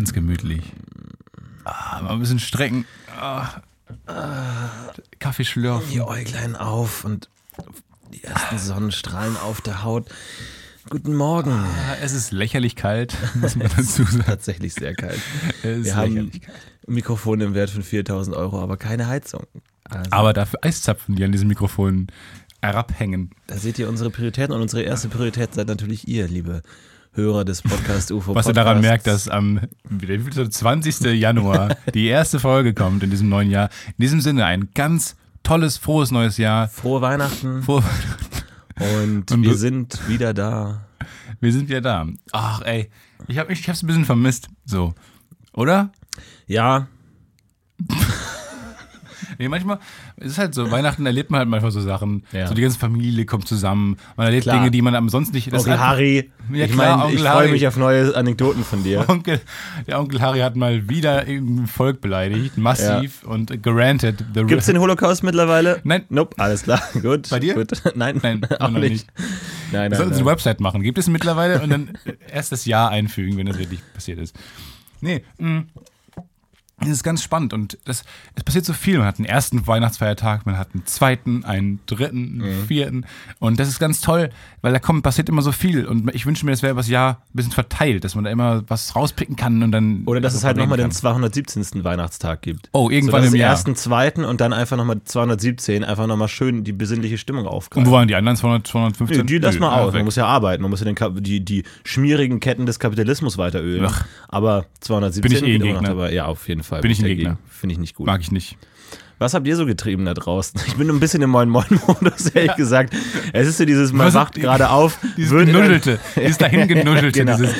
Ganz gemütlich. Ah, mal ein bisschen strecken. Ah. Kaffee schlürfen. Die Äuglein auf und die ersten Sonnenstrahlen auf der Haut. Guten Morgen. Ah, Es ist lächerlich kalt, muss man dazu sagen. Tatsächlich sehr kalt. Es Wir haben kalt. Mikrofone im Wert von 4000 Euro, aber keine Heizung. Also, Aber dafür Eiszapfen, die an diesem Mikrofon herabhängen. da seht ihr unsere Prioritäten und unsere erste Priorität seid natürlich ihr, liebe Hörer des Podcast UFO. Was ihr daran Podcasts. merkt, dass am wie viel ist das, 20. Januar die erste Folge kommt in diesem neuen Jahr. In diesem Sinne ein ganz tolles, frohes neues Jahr. Frohe Weihnachten Frohe und, Und wir sind wieder da. Wir sind wieder da. Ach ey, ich habe ich hab's ein bisschen vermisst. So, oder? Ja, Nee, manchmal, es ist halt so, Weihnachten erlebt man halt manchmal so Sachen. Ja. So die ganze Familie kommt zusammen. Man erlebt Klar. Dinge, die man ansonsten nicht. Onkel einfach- Harry. Ja, ich meine, ich freue mich auf neue Anekdoten von dir. Onkel, der Onkel Harry hat mal wieder irgendein Volk beleidigt, massiv und gerantet. The Gibt es den Holocaust mittlerweile? Nein. Nope, alles klar. Gut. Bei dir? Gut. Nein, Nein, auch noch nicht. nicht. Nein, nein, sollten so nein. eine Website machen. Gibt es mittlerweile und dann erst das Jahr einfügen, wenn das wirklich passiert ist. Nee, mh. Das ist ganz spannend und das, es passiert so viel. Man hat einen ersten Weihnachtsfeiertag, man hat einen zweiten, einen dritten, einen vierten und das ist ganz toll, weil da kommt, passiert immer so viel und ich wünsche mir, das wäre über das Jahr ein bisschen verteilt, dass man da immer was rauspicken kann und dann. Oder dass es halt nochmal den kann. 217. Weihnachtstag gibt. Oh, irgendwann so, im es Jahr. ersten, zweiten und dann einfach nochmal 217, einfach nochmal schön die besinnliche Stimmung Und aufgreifen. wo waren die anderen 200, 215? Nee, die lass mal ah, aus. Man weg. muss ja arbeiten. Man muss ja den, Kap- die, die schmierigen Ketten des Kapitalismus weiter ölen. Ach. Aber 217 Bin ich eh Gegner. dabei. Ja, auf jeden Fall. Bin ich ein. Gegner. Finde ich nicht gut. Mag ich nicht. Was habt ihr so getrieben da draußen? Ich bin ein bisschen im Moin Moin Modus, ehrlich gesagt. Es ist so dieses, man Was wacht gerade auf. Dieses würde- Genuschelte, dieses dahin Genuschelte, Genau. dieses,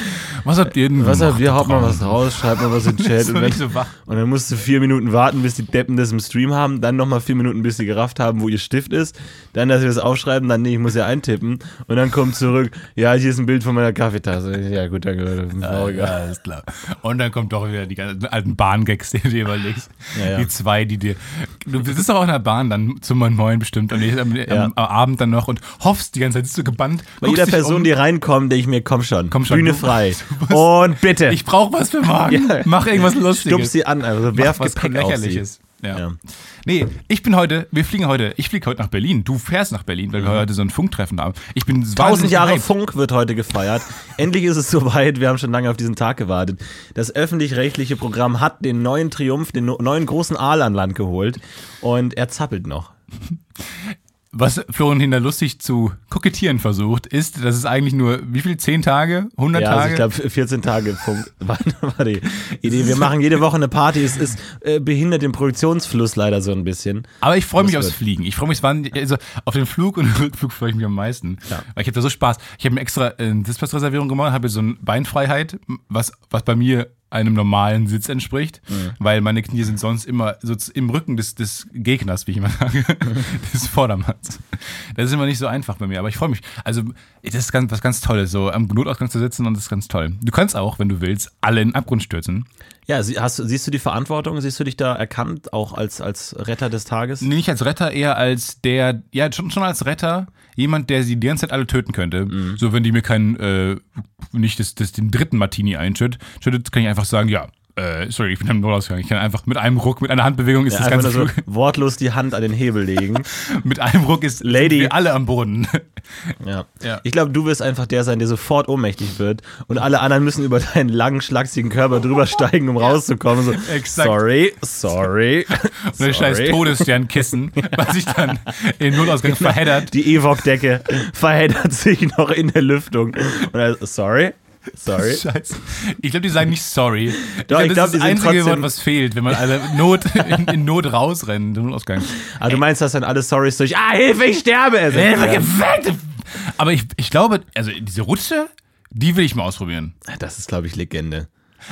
was habt ihr denn Was habt ihr? Haut mal was raus, schreibt mal was in den Chat. Und, dann, so und dann musst du vier Minuten warten, bis die Deppen das im Stream haben. Dann nochmal vier Minuten, bis sie gerafft haben, wo ihr Stift ist. Dann, dass sie das aufschreiben. Dann, nee, ich muss ja eintippen. Und dann kommt zurück, ja, hier ist ein Bild von meiner Kaffeetasse. Ja, gut, danke. Ja, ja, alles klar. Und dann kommt doch wieder die ganzen alten Bahngags, die du dir überlegst. Ja, ja. Die zwei, die dir. Du sitzt doch auch in der Bahn dann zum Moin Moin bestimmt und am, Ja. am, Abend dann noch und hoffst die ganze Zeit, sitzt du gebannt. Bei jeder Person, um. die reinkommt, denke ich mir, komm schon, Komm schon, Bühne frei. Und bitte, Ich brauch was für morgen. Ja. Mach irgendwas Lustiges. stups sie an, also werf Mach was Gepäck auf sie. Ja. Ja. Nee, ich bin heute, wir fliegen heute, ich fliege heute nach Berlin. Du fährst nach Berlin, weil wir heute so ein Funktreffen haben. Ich bin Tausend wahnsinnig Jahre gehypt. Funk wird heute gefeiert. Endlich ist es soweit. Wir haben schon lange auf diesen Tag gewartet. Das öffentlich-rechtliche Programm hat den neuen Triumph, den neuen großen Aal an Land geholt. Und er zappelt noch. Was Florian Hinder lustig zu kokettieren versucht, ist, dass es eigentlich nur, wie viel, 10 Tage, 100 Ja, also Tage? ich glaube 14 Tage Funk war, war die Idee. Wir machen jede Woche eine Party. Es ist, äh, behindert den Produktionsfluss leider so ein bisschen. Aber ich freue mich aufs Fliegen. Ich freue mich, also auf den Flug und den Rückflug freue ich mich am meisten. Ja. Weil ich habe da so Spaß. Ich habe mir extra äh, eine Sitzplatzreservierung gemacht, habe so eine Beinfreiheit, was, was bei mir einem normalen Sitz entspricht, Mhm. weil meine Knie sind sonst immer so im Rücken des, des Gegners, wie ich immer sage, des Vordermanns. Das ist immer nicht so einfach bei mir, aber ich freue mich. Also, das ist ganz, was ganz Tolles, so am Notausgang zu sitzen und das ist ganz toll. Du kannst auch, wenn du willst, alle in den Abgrund stürzen. Ja, hast, siehst du die Verantwortung? Siehst du dich da erkannt, auch als, als Retter des Tages? Nee, nicht als Retter, eher als der, ja, schon, schon als Retter, jemand, der sie die ganze Zeit alle töten könnte. Mhm. So, wenn die mir keinen, äh, nicht das, das, den dritten Martini einschüttet, schüttet, kann ich einfach sagen, ja, äh, sorry, ich bin am Notausgang. Ich kann einfach mit einem Ruck, mit einer Handbewegung ist Ja, das ganze so wortlos die Hand an den Hebel legen. mit einem Ruck ist Lady. sind wir alle am Boden. Ja. Ja. Ich glaube, du wirst einfach der sein, der sofort ohnmächtig wird und alle anderen müssen über deinen langen, schlachsigen Körper drüber steigen, um rauszukommen. So, Exakt. Sorry, sorry. Und der scheiß. Todessternkissen, was sich dann im Notausgang verheddert. Die Evok-Decke verheddert sich noch in der Lüftung. Und er, sorry, sorry. Scheiße. Ich glaube, die sagen nicht sorry. Doch, ich das glaub, ist die das einzige Wort, was fehlt, wenn man alle Not, in, in Not rausrennen, im Notausgang. Aber du meinst, dass dann alle Sorrys durch, ah, Hilfe, ich sterbe. ersetzt Hilfe, werden. geweckt! Aber ich, ich glaube, also diese Rutsche, die will ich mal ausprobieren. Das ist, glaube ich, Legende.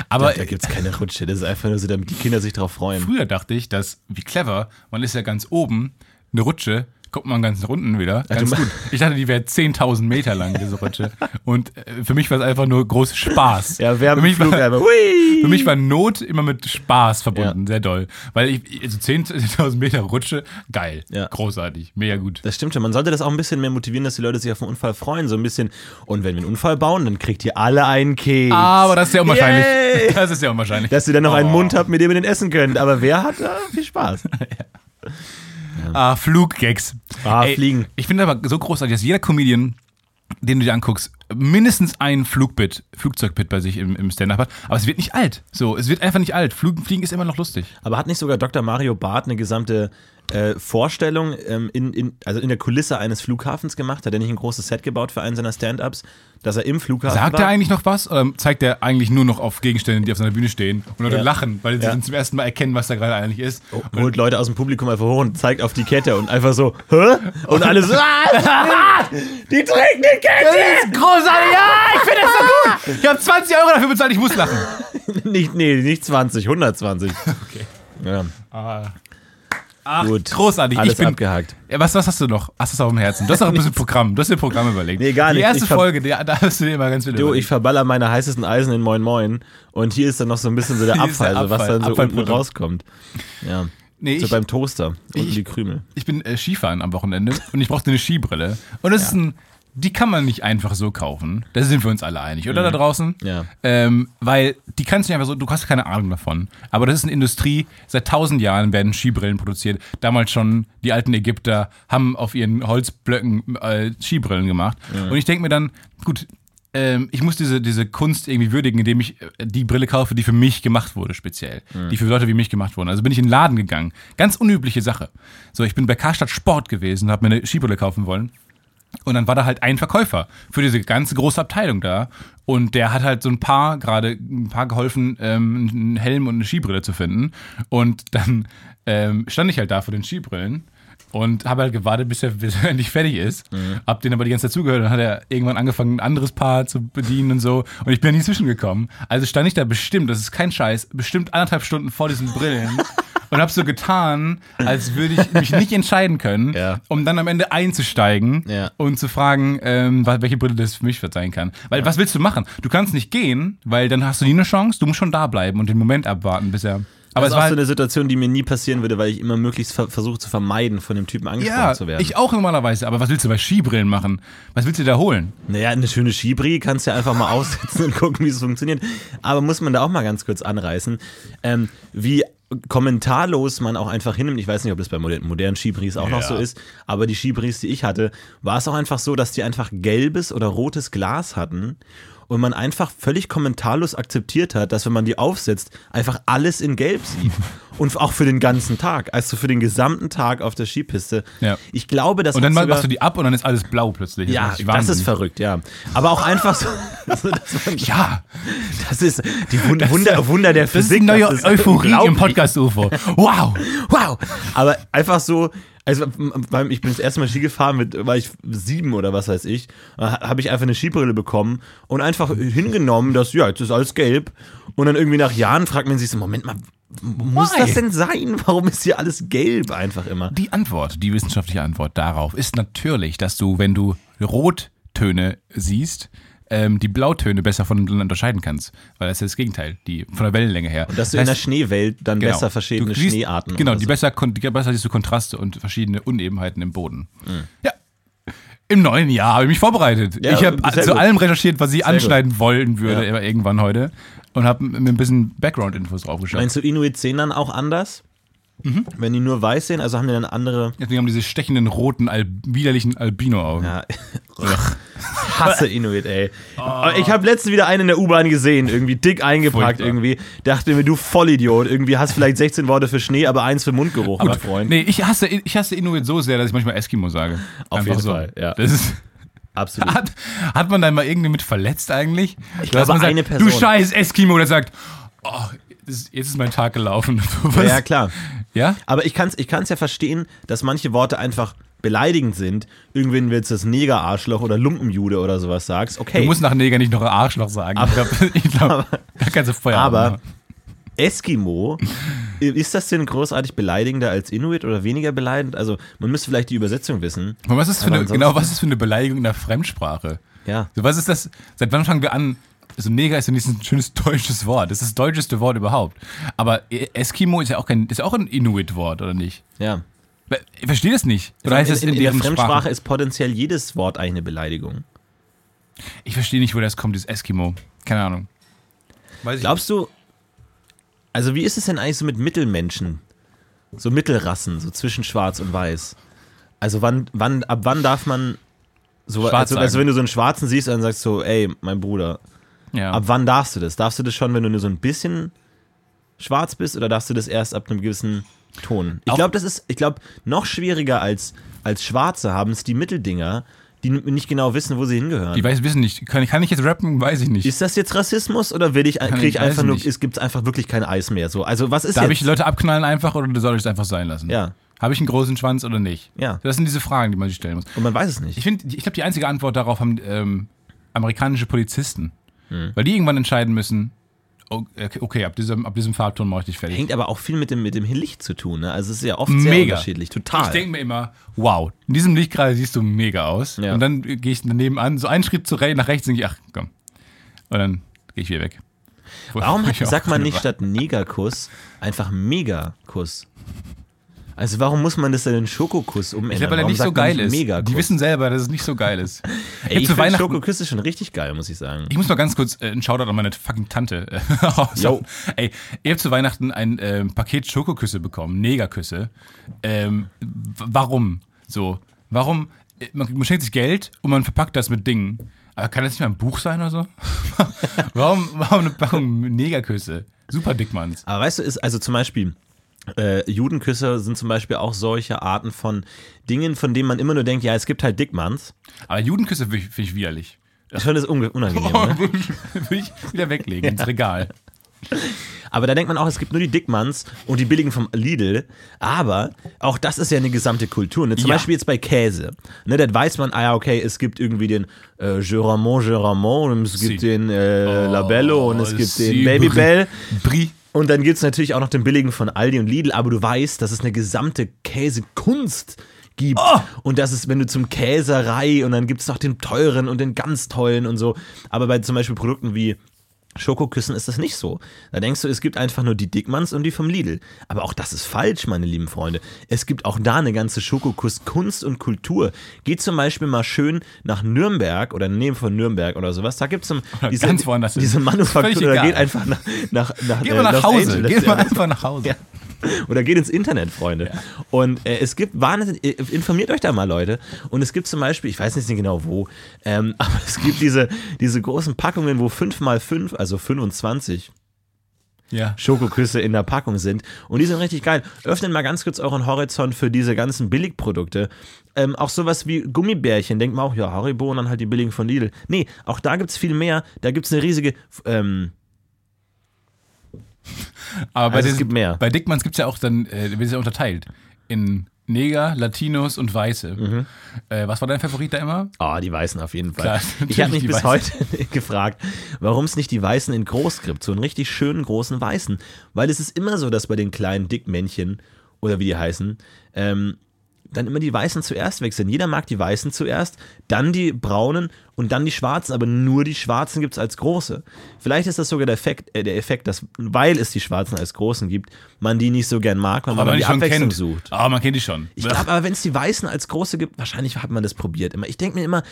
Aber da gibt es keine Rutsche. Das ist einfach nur so, damit die Kinder sich drauf freuen. früher dachte ich, dass, wie clever, man ist ja ganz oben, eine Rutsche, kommt man ganz unten wieder. Ganz gut. Ich dachte, die wäre 10.000 Meter lang, diese Rutsche. Und äh, für mich war es einfach nur groß Spaß. Ja, wir haben für mich, Flug war, einfach. Hui! für mich war Not immer mit Spaß verbunden, sehr doll. Weil ich, also 10.000 Meter Rutsche, geil. Ja. Großartig, mega gut. Das stimmt schon. Man sollte das auch ein bisschen mehr motivieren, dass die Leute sich auf einen Unfall freuen. So ein bisschen. Und wenn wir einen Unfall bauen, dann kriegt ihr alle einen Keks. Aber das ist ja unwahrscheinlich. Yay! Das ist ja unwahrscheinlich. Dass ihr dann noch einen Oh. Mund habt, mit dem ihr den essen könnt. Aber wer hat da viel Spaß? Ah, Fluggags. Ah, Fliegen. Ich finde aber so großartig, dass jeder Comedian, den du dir anguckst, mindestens ein Flugbit, Flugzeugbit bei sich im, im Stand-Up hat. Aber es wird nicht alt. So, es wird einfach nicht alt. Flug, Fliegen ist immer noch lustig. Aber hat nicht sogar Dr. Mario Barth eine gesamte äh, Vorstellung ähm, in, in, also in der Kulisse eines Flughafens gemacht? Hat er nicht ein großes Set gebaut für einen seiner Stand-Ups, dass er im Flughafen Sagt war? er eigentlich noch was? Oder zeigt er eigentlich nur noch auf Gegenstände, die auf seiner Bühne stehen und Leute Ja. lachen, weil sie Ja. zum ersten Mal erkennen, was da gerade eigentlich ist? holt Leute aus dem Publikum einfach hoch und zeigt auf die Kette und einfach so, hä? Und alle so, ah, die trägt eine Kette! Großartig, ja, ich finde das so gut. Ich habe 20 Euro dafür bezahlt, ich muss lachen. Nicht, nee, nicht 20, 120. Okay. Ja, Ach, gut. großartig. Alles ich bin, abgehakt. Ja, was, was hast du noch? Hast du es auf dem Herzen? Du hast noch ein bisschen Programm. Du hast dir ein Programm überlegt. Nee, gar Die nicht. erste Ich Folge, die, da hast du dir immer ganz viel Du, ich verballer meine heißesten Eisen in Moin Moin und hier ist dann noch so ein bisschen so der Hier ist der Abfall, was Abfall, dann so unten rauskommt. Ja. Nee, So ich, beim Toaster, unten ich- die Krümel. ich bin äh, Skifahren am Wochenende und ich brauchte eine Skibrille. Und das ist ein, die kann man nicht einfach so kaufen. Da sind wir uns alle einig, oder da draußen? Mhm. Ja. Ähm, weil die kannst du nicht einfach so, du hast keine Ahnung davon. Aber das ist eine Industrie, seit tausend Jahren werden Skibrillen produziert. Damals schon, die alten Ägypter haben auf ihren Holzblöcken äh, Skibrillen gemacht. Und ich denke mir dann, gut, ähm, ich muss diese, diese Kunst irgendwie würdigen, indem ich äh, die Brille kaufe, die für mich gemacht wurde, speziell. Die für Leute wie mich gemacht wurden. Also bin ich in den Laden gegangen. Ganz unübliche Sache. So, ich bin bei Karstadt Sport gewesen, habe mir eine Skibrille kaufen wollen. Und dann war da halt ein Verkäufer für diese ganze große Abteilung da. Und der hat halt so ein paar, gerade ein paar geholfen, ähm, einen Helm und eine Skibrille zu finden. Und dann ähm, stand ich halt da vor den Skibrillen und habe halt gewartet, bis er, bis er endlich fertig ist. Hab den aber die ganze Zeit zugehört. Dann hat er irgendwann angefangen, ein anderes Paar zu bedienen und so. Und ich bin da nie zwischengekommen. Also stand ich da bestimmt, das ist kein Scheiß, bestimmt anderthalb Stunden vor diesen Brillen. Und habe so getan, als würde ich mich nicht entscheiden können, Ja. um dann am Ende einzusteigen Ja. und zu fragen, ähm, welche Brille das für mich sein kann. Weil was willst du machen? Du kannst nicht gehen, weil dann hast du nie eine Chance. Du musst schon da bleiben und den Moment abwarten, bis er. Aber das es war auch so halt, eine Situation, die mir nie passieren würde, weil ich immer möglichst ver versuche zu vermeiden, von dem Typen angesprochen ja, zu werden. ich auch normalerweise. Aber was willst du bei Skibrillen machen? Was willst du da holen? Naja, eine schöne Skibri kannst du ja einfach mal aussetzen und gucken, wie es funktioniert. Aber muss man da auch mal ganz kurz anreißen, ähm, wie kommentarlos man auch einfach hinnimmt. Ich weiß nicht, ob das bei moder modernen Skibris auch noch Ja. so ist, aber die Skibris, die ich hatte, war es auch einfach so, dass die einfach gelbes oder rotes Glas hatten und man einfach völlig kommentarlos akzeptiert hat, dass wenn man die aufsetzt, einfach alles in gelb sieht. Und auch für den ganzen Tag, also für den gesamten Tag auf der Skipiste. Ja. Ich glaube, das Und dann machst du die ab und dann ist alles blau plötzlich. ja, dich das ist verrückt, ja. Aber auch einfach so, so dass man, Ja, das ist die Wund Wunder, Wunder der das ist Physik. eine neue das ist Euphorie im. Podcast-UFO. Wow. Wow. Aber einfach so, also ich bin das erste Mal Ski gefahren, mit, war ich sieben oder was weiß ich, habe ich einfach eine Skibrille bekommen und einfach hingenommen, dass, ja, jetzt ist alles gelb. Und dann irgendwie nach Jahren fragt man sich so, Moment mal, muss Why? das denn sein? Warum ist hier alles gelb einfach immer? Die Antwort, die wissenschaftliche Antwort darauf ist natürlich, dass du, wenn du Rottöne siehst, ähm, die Blautöne besser voneinander unterscheiden kannst. Weil das ist das Gegenteil, die von der Wellenlänge her. Dass du in der Schneewelt dann besser verschiedene siehst- Schneearten Genau, die so. besser, die besser siehst du Kontraste und verschiedene Unebenheiten im Boden. Mhm. Ja. Im neuen Jahr habe ich mich vorbereitet. Ja, ich habe sehr zu gut. allem recherchiert, was ich gut. anschneiden wollen würde, Ja. aber irgendwann heute. Und habe mir ein bisschen Background-Infos draufgeschaut. Meinst du, Inuit sehen dann auch anders? Mhm. Wenn die nur weiß sehen, also haben die dann andere. Deswegen haben diese stechenden, roten, al widerlichen Albino-Augen. Ja. Hasse Inuit, ey. Oh. Ich habe letztens wieder einen in der U-Bahn gesehen, irgendwie dick eingepackt Furchtbar. irgendwie. Dachte mir, du Vollidiot, irgendwie hast vielleicht 16 Worte für Schnee, aber eins für Mundgeruch, mein Freund. Nee, ich hasse, ich hasse Inuit so sehr, dass ich manchmal Eskimo sage. Auf Einfach jeden so. Fall, ja. Das ist, Absolut. hat, hat man da mal irgendwie mit verletzt eigentlich? Ich glaube, man sagt, eine Person. Du scheiß Eskimo, der sagt, oh, jetzt ist mein Tag gelaufen. Ja, ja, klar. Ja? Aber ich kann es ich kann's ja verstehen, dass manche Worte einfach beleidigend sind. Irgendwann willst du das Neger-Arschloch oder Lumpenjude oder sowas sagst. Okay. Du musst nach Neger nicht noch Arschloch sagen. ich glaube, glaub, da kannst du Feuer aber machen. Eskimo ist das denn großartig beleidigender als Inuit oder weniger beleidigend? Also, man müsste vielleicht die Übersetzung wissen. Aber was ist für eine, genau, was ist für eine Beleidigung in der Fremdsprache? Ja. So, was ist das? Seit wann fangen wir an? Also Neger ist ja nicht ein schönes deutsches Wort. Das ist das deutscheste Wort überhaupt. Aber Eskimo ist ja auch kein, ist ja auch ein Inuit-Wort, oder nicht? Ja. Ich verstehe das nicht. Oder heißt in, das in, in, in der Fremdsprache Sprache? ist potenziell jedes Wort eigentlich eine Beleidigung. Ich verstehe nicht, wo das kommt, dieses Eskimo. Keine Ahnung. Weiß ich Glaubst du, also wie ist es denn eigentlich so mit Mittelmenschen? So Mittelrassen, so zwischen Schwarz und Weiß. Also wann, wann, ab wann darf man so, Schwarz also, also wenn du so einen Schwarzen siehst und dann sagst du, ey, mein Bruder. Ja. ab wann darfst du das? Darfst du das schon, wenn du nur so ein bisschen schwarz bist oder darfst du das erst ab einem gewissen Ton? Ich glaube, das ist, ich glaube, noch schwieriger als, als Schwarze haben es die Mitteldinger, die nicht genau wissen, wo sie hingehören. Die weiß, wissen nicht. Kann, kann ich jetzt rappen? Weiß ich nicht. Ist das jetzt Rassismus oder will ich, kriege ich- einfach nur, nicht. es gibt einfach wirklich kein Eis mehr? So, also was ist Darf jetzt? ich Leute abknallen einfach oder soll ich es einfach sein lassen? Ja. Habe ich einen großen Schwanz oder nicht? Ja. Das sind diese Fragen, die man sich stellen muss. Und man weiß es nicht. Ich finde, ich glaube, die einzige Antwort darauf haben ähm, amerikanische Polizisten. Hm. Weil die irgendwann entscheiden müssen, okay, ab, diesem, ab diesem Farbton mache ich dich fertig. Hängt aber auch viel mit dem, mit dem Licht zu tun. Ne? Also es ist ja oft sehr Mega. unterschiedlich. Total. Ich denke mir immer, wow, in diesem Licht gerade siehst du mega aus. Ja. Und dann gehe ich daneben an, so einen Schritt zu nach rechts und denke ich, ach komm. Und dann gehe ich wieder weg. Warum sagt man nicht statt Negerkuss einfach Megakuss? Also warum muss man das denn in Schokokuss umändern? Ich glaube, weil er nicht so geil ist. Megakuss? Die wissen selber, dass es nicht so geil ist. Ey, ich finde Schokoküsse schon richtig geil, muss ich sagen. Ich muss mal ganz kurz äh, einen Shoutout an meine fucking Tante äh. Jo. Ey, ich habe zu Weihnachten ein ähm, Paket Schokoküsse bekommen, Negerküsse. Ähm, warum? So, warum? äh, Man, man schenkt sich Geld und man verpackt das mit Dingen. Aber kann das nicht mal ein Buch sein oder so? warum, warum eine Packung Negerküsse? Super Dickmanns. Aber weißt du, ist also zum Beispiel, äh, Judenküsse sind zum Beispiel auch solche Arten von Dingen, von denen man immer nur denkt, ja, es gibt halt Dickmanns. Aber Judenküsse finde ich, find ich widerlich. Ich finde das unangenehm. Oh, Ne? würde ich, wieder weglegen ins Regal. Aber da denkt man auch, es gibt nur die Dickmanns und die billigen vom Lidl. Aber auch das ist ja eine gesamte Kultur. Ne? Zum Ja. Beispiel jetzt bei Käse. Ne, da weiß man, ah ja, okay, es gibt irgendwie den äh, Geramont, Geramont und es gibt Si. den äh, Labello und es gibt si, den Babybel. Brie. Und dann gibt es natürlich auch noch den billigen von Aldi und Lidl. Aber du weißt, dass es eine gesamte Käsekunst gibt. Und das ist, wenn du zum Käserei und dann gibt es noch den teuren und den ganz tollen und so. Aber bei zum Beispiel Produkten wie Schokoküssen ist das nicht so. Da denkst du, es gibt einfach nur die Dickmanns und die vom Lidl. Aber auch das ist falsch, meine lieben Freunde. Es gibt auch da eine ganze Schokokuss-Kunst und Kultur. Geht zum Beispiel mal schön nach Nürnberg oder neben von Nürnberg oder sowas. Da gibt es diese, diese Manufaktur. Oder geht einfach nach, nach, nach, Geh äh, mal nach Los Hause. Angeles. Geh mal einfach nach Hause. Ja. Oder geht ins Internet, Freunde. Und äh, es gibt, wahnsinnig, äh, informiert euch da mal, Leute. Und es gibt zum Beispiel, ich weiß nicht genau wo, ähm, aber es gibt diese, diese großen Packungen, wo 5 mal 5, also 25 Ja. Schokoküsse in der Packung sind. Und die sind richtig geil. Öffnet mal ganz kurz euren Horizont für diese ganzen Billigprodukte. Ähm, auch sowas wie Gummibärchen. Denkt mal auch, ja, Haribo und dann halt die billigen von Lidl. Nee, auch da gibt es viel mehr. Da gibt es eine riesige, ähm, Aber bei, Also es gibt mehr. bei Dickmanns gibt es ja auch dann, äh, wird es ja unterteilt. In Neger, Latinos und Weiße. Mhm. Äh, was war dein Favorit da immer? Ah, die Weißen auf jeden Fall. Klar, ich habe mich bis Weißen. heute gefragt, warum es nicht die Weißen in groß gibt, so einen richtig schönen großen Weißen. Weil es ist immer so, dass bei den kleinen Dickmännchen, oder wie die heißen, ähm, dann immer die Weißen zuerst wechseln. Jeder mag die Weißen zuerst, dann die Braunen und dann die Schwarzen, aber nur die Schwarzen gibt es als große. Vielleicht ist das sogar der Effekt, äh, der Effekt, dass, weil es die Schwarzen als großen gibt, man die nicht so gern mag, weil man Aber die Abwechslung kennt. sucht. Ah, man kennt die schon. Ich glaube aber, wenn es die Weißen als große gibt, wahrscheinlich hat man das probiert. Immer. Ich denke mir immer,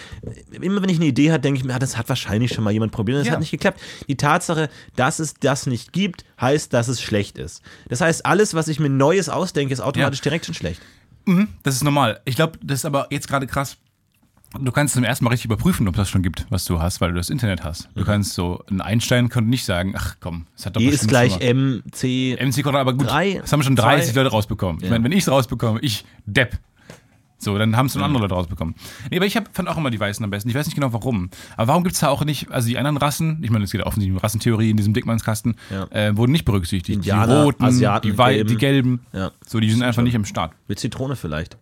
immer wenn ich eine Idee habe, denke ich mir, ah, das hat wahrscheinlich schon mal jemand probiert und das Ja. hat nicht geklappt. Die Tatsache, dass es das nicht gibt, heißt, dass es schlecht ist. Das heißt, alles, was ich mir Neues ausdenke, ist automatisch direkt schon schlecht. Das ist normal. Ich glaube, das ist aber jetzt gerade krass. Du kannst zum ersten Mal richtig überprüfen, ob das schon gibt, was du hast, weil du das Internet hast. Du kannst so, ein Einstein könnte nicht sagen, ach komm, es hat doch E ist gleich schon mal- M, C. MC Quadrat, aber gut, Drei, das haben schon zwei. 30 Leute rausbekommen. Ich Ja. meine, wenn ich es rausbekomme, ich Depp. So, dann haben es schon andere Leute rausbekommen. Nee, aber ich hab, fand auch immer die Weißen am besten. Ich weiß nicht genau warum. Aber warum gibt es da auch nicht, also die anderen Rassen, ich meine, es geht ja offensichtlich um Rassentheorie in diesem Dickmannskasten, Ja. äh, wurden nicht berücksichtigt. Indianer, die Roten, Asiaten, die, Wei Gelben. die Gelben. Ja. So, die sind einfach nicht im Start. Mit Zitrone vielleicht.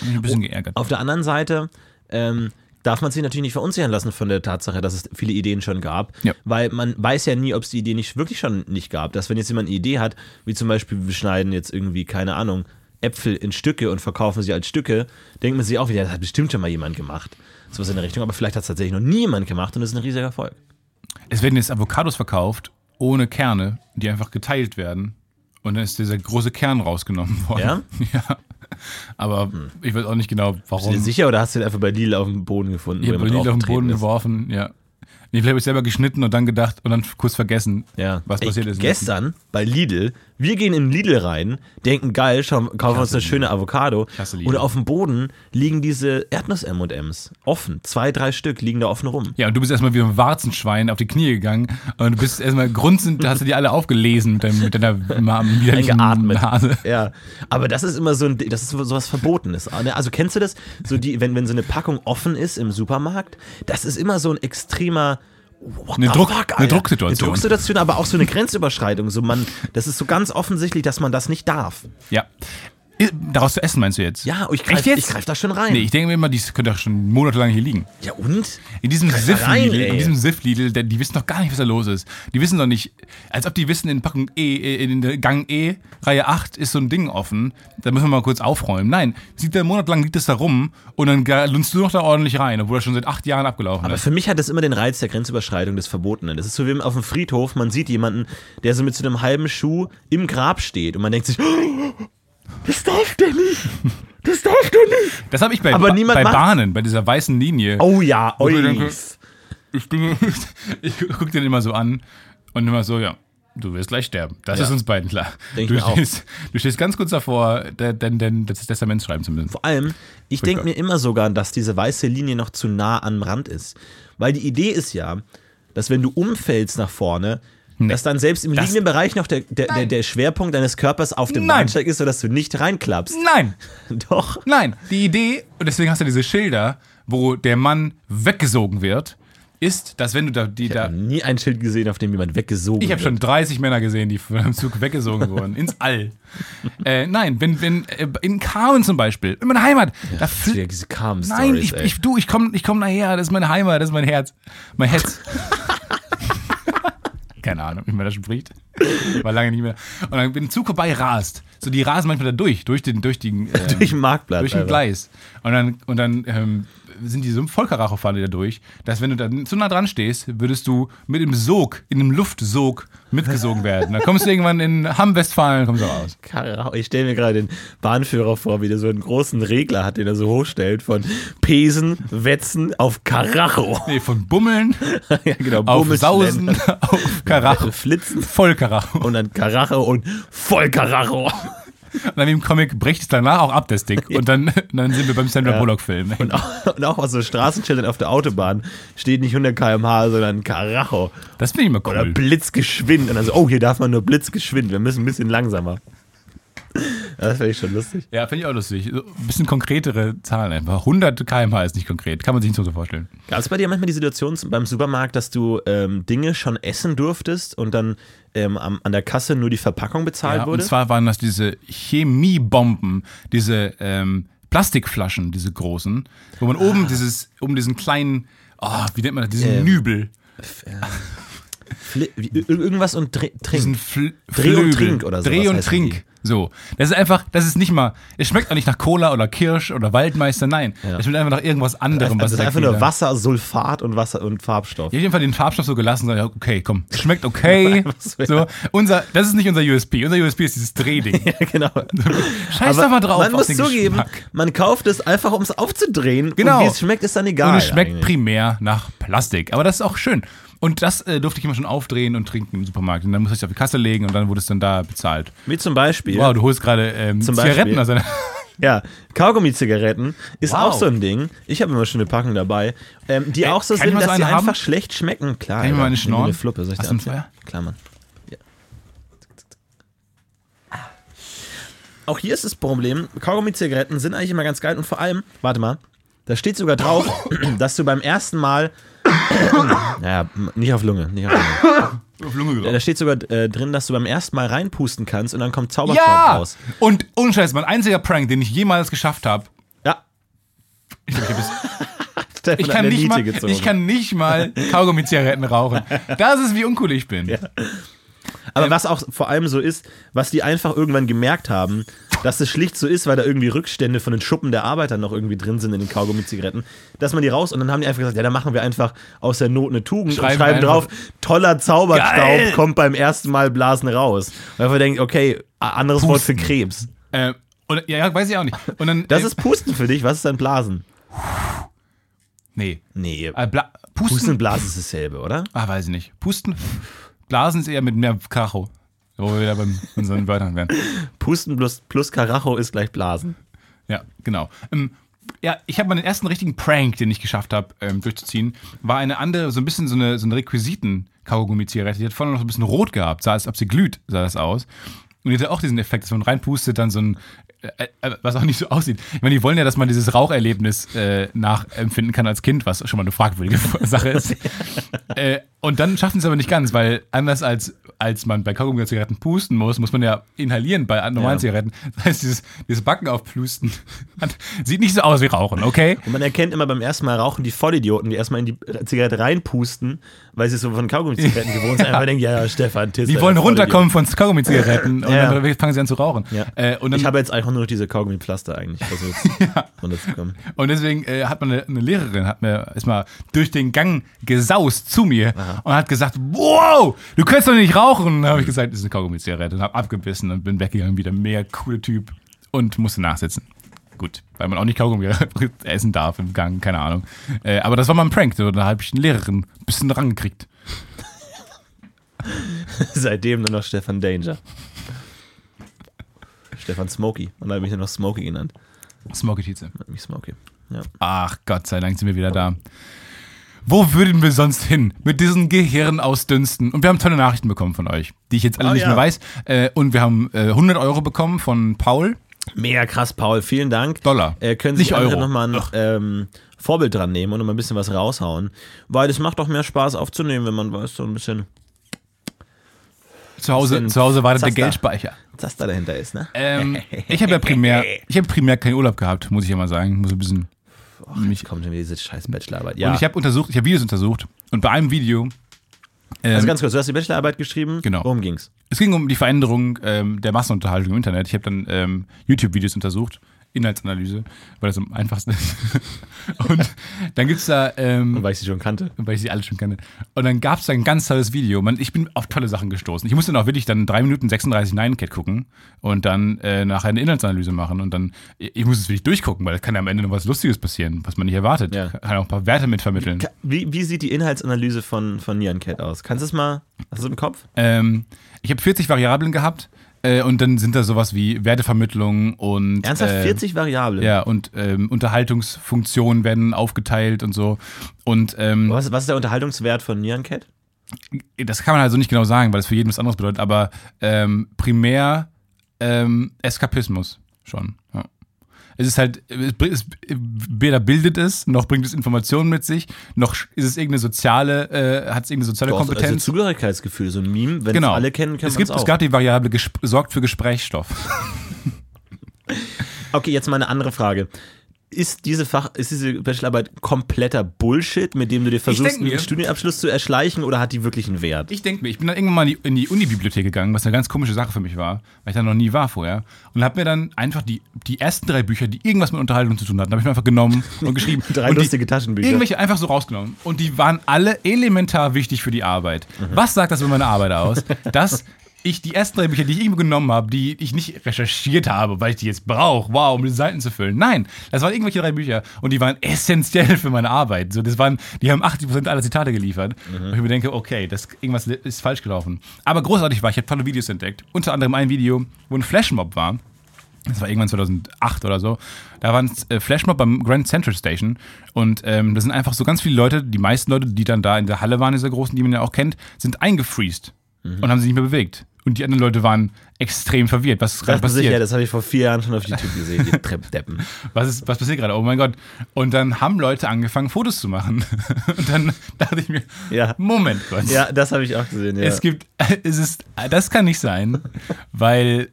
Bin ich ein bisschen geärgert. Auf der anderen Seite ähm, darf man sich natürlich nicht verunsichern lassen von der Tatsache, dass es viele Ideen schon gab, Ja. weil man weiß ja nie, ob es die Idee nicht wirklich schon nicht gab. Dass wenn jetzt jemand eine Idee hat, wie zum Beispiel wir schneiden jetzt irgendwie, keine Ahnung, Äpfel in Stücke und verkaufen sie als Stücke, denkt man sich auch wieder, das hat bestimmt schon mal jemand gemacht. Sowas in der Richtung, aber vielleicht hat es tatsächlich noch nie jemand gemacht und das ist ein riesiger Erfolg. Es werden jetzt Avocados verkauft, ohne Kerne, die einfach geteilt werden. Und dann ist dieser große Kern rausgenommen worden. Ja? ja. Aber ich weiß auch nicht genau, Bist warum. du dir sicher oder hast du den einfach bei Lidl auf dem Boden gefunden? Ich habe jemand Lidl auf den Boden ist? geworfen, ja. Nee, vielleicht habe ich selber geschnitten und dann gedacht und dann kurz vergessen, Ja. was passiert ist. Gestern bei Lidl, wir gehen in Lidl rein, denken geil, schauen, kaufen uns eine schöne Avocado und auf dem Boden liegen diese Erdnuss-M&M's offen. Zwei, drei Stück liegen da offen rum. Ja, und du bist erstmal wie ein Warzenschwein auf die Knie gegangen und du bist erstmal grunzend, hast du die alle aufgelesen mit, deinem, mit deiner widerlichen. Nase. Ja, aber das ist immer so ein, das ist sowas Verbotenes. Also kennst du das? So die, wenn, wenn so eine Packung offen ist im Supermarkt, das ist immer so ein extremer What Eine Druck- fuck, eine. Drucksituation. Eine Drucksituation, aber auch so eine Grenzüberschreitung. So man, das ist so ganz offensichtlich, dass man das nicht darf. Ja. Daraus zu essen meinst du jetzt? Ja, ich Echt greife greif da schon rein. Nee, ich denke mir immer, die könnte doch schon monatelang hier liegen. Ja und? In diesem Siff-Lidl, in diesem Siff-Lidl, die wissen doch gar nicht, was da los ist. Die wissen doch nicht, als ob die wissen, in Packung E, äh, in Gang E, Reihe 8 ist so ein Ding offen, da müssen wir mal kurz aufräumen. Nein, sieht der Monat lang liegt das da rum und dann lunzt du noch da ordentlich rein, obwohl er schon seit acht Jahren abgelaufen Aber ist. für mich hat das immer den Reiz der Grenzüberschreitung des Verbotenen. Das ist so wie auf dem Friedhof, man sieht jemanden, der so mit so einem halben Schuh im Grab steht und man denkt sich, das darf der nicht. Das darf der nicht. Das habe ich bei, Aber niemand bei Bahnen, bei dieser weißen Linie. Oh ja, Wo ich Ich, bin, ich gucke den immer so an und immer so, ja, du wirst gleich sterben. Das Ja. ist uns beiden klar. Denk Du stehst, du stehst ganz kurz davor, denn, denn das Testament schreiben zu müssen. Vor allem, ich denke mir immer sogar, dass diese weiße Linie noch zu nah am Rand ist. Weil die Idee ist ja, dass wenn du umfällst nach vorne, dass dann selbst im Das- liegenden Bereich noch der, der, der, der Schwerpunkt deines Körpers auf dem Nein. Bahnsteig ist, sodass du nicht reinklappst. Nein, Doch. nein. Die Idee, und deswegen hast du diese Schilder, wo der Mann weggesogen wird, ist, dass wenn du da die Ich da. habe nie ein Schild gesehen, auf dem jemand weggesogen Ich habe schon 30 Männer gesehen, die von einem Zug weggesogen wurden. Ins All. Äh, nein, wenn, wenn, äh, in Carmen zum Beispiel, in meiner Heimat, da fl- ist wieder diese calm Nein, ich, ich, du, ich komme ich komm nachher, das ist meine Heimat, das ist mein Herz. Mein Herz. Keine Ahnung, wie man das spricht. War lange nicht mehr. Und dann, ein Zug vorbei rast, so die rasen manchmal da durch, durch den, durch den, ähm, Durch den Marktplatz durch den einfach. Gleis. Und dann, und dann ähm, sind die so im die da durch, dass wenn du da zu nah dran stehst, würdest du mit dem Sog, in einem Luftsog mitgesogen werden. Dann kommst du irgendwann in Hamm-Westfalen, kommst du raus. Ich stelle mir gerade den Bahnführer vor, wie der so einen großen Regler hat, den er so hochstellt von Pesen, Wetzen auf Karacho. Nee, von Bummeln ja, genau. auf Sausen auf Karacho. Flitzen Voll Karacho. und dann Karacho und voll Karacho. Und dann wie im Comic bricht es danach auch ab, der Stick. Und dann, dann sind wir beim Sandra. Bullock-Film. Und auch, und auch auf so Straßenschildern auf der Autobahn steht nicht 100 km/h, sondern Karacho. Das finde ich immer Oder cool. blitzgeschwind. Und dann so, oh, hier darf man nur blitzgeschwind. Wir müssen ein bisschen langsamer. Das finde ich schon lustig. Ja, finde ich auch lustig. So ein bisschen konkretere Zahlen einfach. 100 km/h ist nicht konkret. Kann man sich nicht so vorstellen. Gab es bei dir manchmal die Situation beim Supermarkt, dass du ähm, Dinge schon essen durftest und dann ähm, an der Kasse nur die Verpackung bezahlt Ja, wurde? und zwar waren das diese Chemiebomben, diese ähm, Plastikflaschen, diese großen, wo man Ah. oben dieses, oben diesen kleinen, oh, wie nennt man das, diesen Ähm, Nübel, Fli wie, ir- irgendwas und dr diesen trink. Dreh und. Trink oder Dreh sowas und Trink. So. Das ist einfach, das ist nicht mal, es schmeckt auch nicht nach Cola oder Kirsch oder Waldmeister, nein. Ja. Es schmeckt einfach nach irgendwas anderem. Also es ist einfach nur Wasser, Sulfat und Wasser und Farbstoff. Ich hab jeden Fall den Farbstoff so gelassen, ja, okay, komm, es schmeckt okay. so, so, unser, das ist nicht unser USP. Unser USP ist dieses Drehding. Ja, genau. Scheiß doch mal drauf. Man muss zugeben, Geschmack. man kauft es einfach, um es aufzudrehen. Genau. Und wie es schmeckt, ist dann egal. Und es schmeckt eigentlich. primär nach Plastik. Aber das ist auch schön. Und das äh, durfte ich immer schon aufdrehen und trinken im Supermarkt. Und dann musste ich auf die Kasse legen und dann wurde es dann da bezahlt. Wie zum Beispiel. Wow, du holst gerade ähm, Zigaretten aus einer. Ja, Kaugummi-Zigaretten ist Wow. auch so ein Ding. Ich habe immer schon eine Packung dabei, ähm, die Äh, auch so sind, mal so dass sie haben? einfach schlecht schmecken. Klar. Kann ich mal eine schnorren? Eine Fluppe. Soll ich Hast du ein? Feuer? Klar, Mann. Ja. Auch hier ist das Problem, Kaugummi-Zigaretten sind eigentlich immer ganz geil und vor allem, warte mal, da steht sogar drauf, dass du beim ersten Mal, naja, nicht auf Lunge, nicht auf Lunge. Auf Lunge Ja, Da steht sogar äh, drin, dass du beim ersten Mal reinpusten kannst und dann kommt Zauberkraut Ja! raus. Und ohne Scheiß, mein einziger Prank, den ich jemals geschafft habe. Ja, Ich glaube, ich Ich kann, nicht mal, gezogen. ich kann nicht mal Kaugummi-Zigaretten rauchen. Das ist, wie uncool ich bin. Ja. Aber was auch vor allem so ist, was die einfach irgendwann gemerkt haben, dass es schlicht so ist, weil da irgendwie Rückstände von den Schuppen der Arbeiter noch irgendwie drin sind in den Kaugummi-Zigaretten, dass man die raus und dann haben die einfach gesagt, ja, dann machen wir einfach aus der Not eine Tugend Schreiben und schreiben drauf, toller Zauberstaub Geil! kommt beim ersten Mal Blasen raus. Weil man denkt, okay, anderes Wort für Pusten. Krebs. Äh, und, ja, ja, weiß ich auch nicht. Und dann, Das äh, ist Pusten für dich, was ist dann Blasen? Nee. Nee, Äh, Pusten? Pusten und Blasen ist dasselbe, oder? Ah, weiß ich nicht. Pusten, Blasen ist eher mit mehr Karacho. Wo wir wieder bei unseren Wörtern wären. Pusten plus, plus Karacho ist gleich Blasen. Ja, genau. Ähm, ja, ich habe meinen ersten richtigen Prank, den ich geschafft habe, ähm, durchzuziehen, war eine andere, so ein bisschen so eine, so eine Requisiten-Kaugummi-Zigarette. Die hat vorne noch so ein bisschen rot gehabt, sah es, ob sie glüht, sah das aus. Und die hatte auch diesen Effekt, dass man reinpustet, dann so ein, äh, äh, was auch nicht so aussieht. Ich meine, die wollen ja, dass man dieses Raucherlebnis äh, nachempfinden kann als Kind, was schon mal eine fragwürdige Sache ist. äh, und dann schaffen sie es aber nicht ganz, weil anders als, als man bei Kaugummi-Zigaretten pusten muss, muss man ja inhalieren bei normalen Ja. Zigaretten. Das heißt, dieses, dieses Backen aufplusten sieht nicht so aus wie Rauchen, okay? Und man erkennt immer beim ersten Mal rauchen die Vollidioten, die erstmal in die Zigarette reinpusten, weil sie so von Kaugummi-Zigaretten gewohnt sind. Einfach denken, ja, ja, Stefan, Tisser, Die wollen runterkommen von Kaugummi-Zigaretten und Ja. dann fangen sie an zu rauchen. Ja. Äh, ich habe jetzt einfach nur noch diese Kaugummi-Pflaster eigentlich versucht, runterzukommen. und deswegen äh, hat man eine, eine Lehrerin, hat mir ist mal durch den Gang gesaust zu mir und hat gesagt, wow, du kannst doch nicht rauchen. Und dann habe ich gesagt, das ist eine Kaugummi-Zigarette und habe abgebissen und bin weggegangen, wieder mehr cooler Typ und musste nachsitzen. Gut, weil man auch nicht Kaugummi essen darf im Gang, keine Ahnung. Äh, aber das war mal ein Prank, so, da habe ich eine Lehrerin ein bisschen rangekriegt. Seitdem nur noch Stefan Danger. Stefan Smokey. Und dann habe ich nur noch Smokey genannt. Smoky Tietze. Mich Smokey. Ja. Ach Gott sei Dank sind wir wieder da. Wo würden wir sonst hin mit diesen Gehirnausdünsten? Und wir haben tolle Nachrichten bekommen von euch, die ich jetzt alle Oh, nicht ja. mehr weiß. Äh, und wir haben äh, 100 Euro bekommen von Paul. Mega krass, Paul. Vielen Dank. Dollar. Äh, können Nicht sich andere nochmal ein ähm, Vorbild dran nehmen und noch mal ein bisschen was raushauen. Weil es macht doch mehr Spaß aufzunehmen, wenn man weiß, so ein bisschen, Zu Hause, zu Hause war das der. Geldspeicher. was da dahinter ist, ne? Ähm, ich habe ja primär, ich habe primär keinen Urlaub gehabt, muss ich ja mal sagen. Muss ein bisschen. Mich kommt schon wieder diese scheiß Bachelorarbeit. Ja. Und ich habe untersucht, ich habe Videos untersucht. Und bei einem Video. Ähm, also ganz kurz, du hast die Bachelorarbeit geschrieben. Genau. Worum ging's? Es ging um die Veränderung ähm, der Massenunterhaltung im Internet. Ich habe dann ähm, YouTube-Videos untersucht, Inhaltsanalyse, weil das am einfachsten ist. Und dann gibt es da, ähm, Weil ich sie schon kannte. weil ich sie alle schon kenne, und dann gab es da ein ganz tolles Video. Man, ich bin auf tolle Sachen gestoßen. Ich musste dann auch wirklich dann 3 Minuten 36 Nine Cat gucken und dann äh, nachher eine Inhaltsanalyse machen. Und dann, ich ich muss es wirklich durchgucken, weil da kann ja am Ende noch was Lustiges passieren, was man nicht erwartet. Ja. Kann auch ein paar Werte mitvermitteln. Wie, wie sieht die Inhaltsanalyse von, von Nyan Cat aus? Kannst du es mal, hast du es im Kopf? Ähm, ich habe 40 Variablen gehabt. Äh, und dann sind da sowas wie Wertevermittlung und Ernsthaft, äh, 40 Variablen? Ja, und ähm, Unterhaltungsfunktionen werden aufgeteilt und so. Und ähm, Was, was ist der Unterhaltungswert von Nyan Cat? das kann man also nicht genau sagen, weil es für jeden was anderes bedeutet, aber ähm, primär ähm, Eskapismus schon. Ja. Es ist halt, es, weder bildet es, noch bringt es Informationen mit sich, noch ist es irgendeine soziale, äh, hat es irgendeine soziale Doch, also Kompetenz. Zugehörigkeitsgefühl, so ein Meme, wenn genau. es alle kennen, kennen es, gibt, es auch. es gab die Variable, sorgt für Gesprächsstoff. Okay, jetzt mal eine andere Frage. Ist diese Fach, ist diese Bachelorarbeit kompletter Bullshit, mit dem du dir versuchst, mir- einen Studienabschluss zu erschleichen, oder hat die wirklich einen Wert? Ich denke mir, ich bin dann irgendwann mal in die, die Uni-Bibliothek gegangen, was eine ganz komische Sache für mich war, weil ich da noch nie war vorher. Und habe mir dann einfach die, die ersten drei Bücher, die irgendwas mit Unterhaltung zu tun hatten, habe ich mir einfach genommen und geschrieben. Drei und die, lustige Taschenbücher. Irgendwelche einfach so rausgenommen. Und die waren alle elementar wichtig für die Arbeit. Mhm. Was sagt das über meine Arbeit aus? Dass ich die ersten drei Bücher, die ich irgendwo genommen habe, die ich nicht recherchiert habe, weil ich die jetzt brauche, wow, um die Seiten zu füllen. Nein, das waren irgendwelche drei Bücher und die waren essentiell für meine Arbeit. So, das waren, die haben 80% aller Zitate geliefert. Und ich mir denke, okay, das, irgendwas ist falsch gelaufen. Aber großartig war, ich habe tolle Videos entdeckt. Unter anderem ein Video, wo ein Flashmob war. Das war irgendwann 2008 oder so. Da waren äh, Flashmob beim Grand Central Station. Und ähm, das sind einfach so ganz viele Leute, die meisten Leute, die dann da in der Halle waren, dieser großen, die man ja auch kennt, sind eingefriest und haben sich nicht mehr bewegt. Und die anderen Leute waren extrem verwirrt. Was ist gerade passiert? ja, das habe ich vor vier Jahren schon auf YouTube gesehen, die Treppdeppen. was, ist, was passiert gerade? Oh mein Gott. Und dann haben Leute angefangen, Fotos zu machen. Und dann dachte ich mir, Ja. Moment kurz. Ja, das habe ich auch gesehen, ja. Es gibt, es ist, das kann nicht sein, weil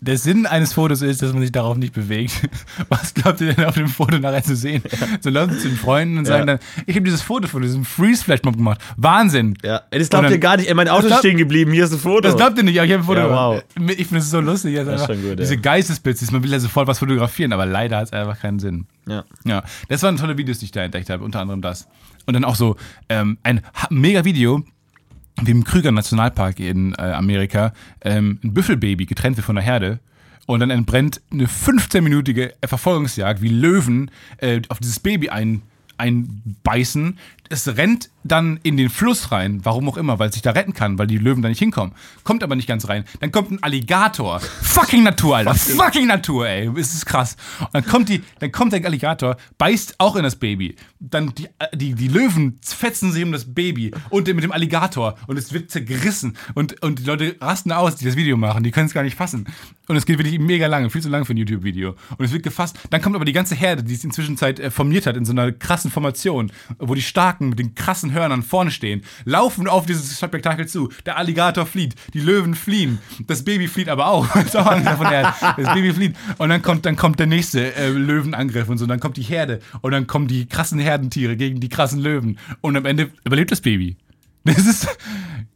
der Sinn eines Fotos ist, dass man sich darauf nicht bewegt. Was glaubt ihr denn auf dem Foto nachher zu sehen? So laufen zu den Freunden und sagen Ja. dann, ich habe dieses Foto von diesem Freeze-Flashmob gemacht. Wahnsinn! Ja, das glaubt dann- ihr gar nicht. Mein Auto Das ist stehen geblieben. Hier ist ein Foto. Das glaubt ihr nicht, aber ich habe ein Foto Ja, wow. Ich finde es so lustig. Also Das ist einfach schon gut, diese ja. Geistesblitze, man will ja sofort was fotografieren, aber leider hat es einfach keinen Sinn. ja. Ja, das waren tolle Videos, die ich da entdeckt habe, unter anderem das. Und dann auch so ähm, ein mega Video, wie im Krüger Nationalpark in äh, Amerika ähm, ein Büffelbaby getrennt wird von der Herde. Und dann entbrennt eine 15-minütige Verfolgungsjagd, wie Löwen äh, auf dieses Baby ein, einbeißen. Es rennt dann in den Fluss rein, warum auch immer, weil es sich da retten kann, weil die Löwen da nicht hinkommen. Kommt aber nicht ganz rein. Dann kommt ein Alligator. Fucking Natur, Alter. Fucking Natur, ey. Es ist krass. Und dann kommt, die, dann kommt der Alligator, beißt auch in das Baby. Dann die, die, die Löwen fetzen sich um das Baby und mit dem Alligator. Und es wird zergerissen. Und, und die Leute rasten aus, die das Video machen. Die können es gar nicht fassen. Und es geht wirklich mega lange, viel zu lang für ein YouTube-Video. Und es wird gefasst. Dann kommt aber die ganze Herde, die es inzwischen Zeit äh, formiert hat, in so einer krassen Formation, wo die Starken mit den krassen Hörnern vorne stehen, laufen auf dieses Spektakel zu. Der Alligator flieht, die Löwen fliehen, das Baby flieht aber auch. Das ist. Das Baby flieht. Und dann kommt, dann kommt der nächste äh, Löwenangriff und so. Dann kommt die Herde. Und dann kommen die krassen Herdentiere gegen die krassen Löwen. Und am Ende überlebt das Baby. Das ist.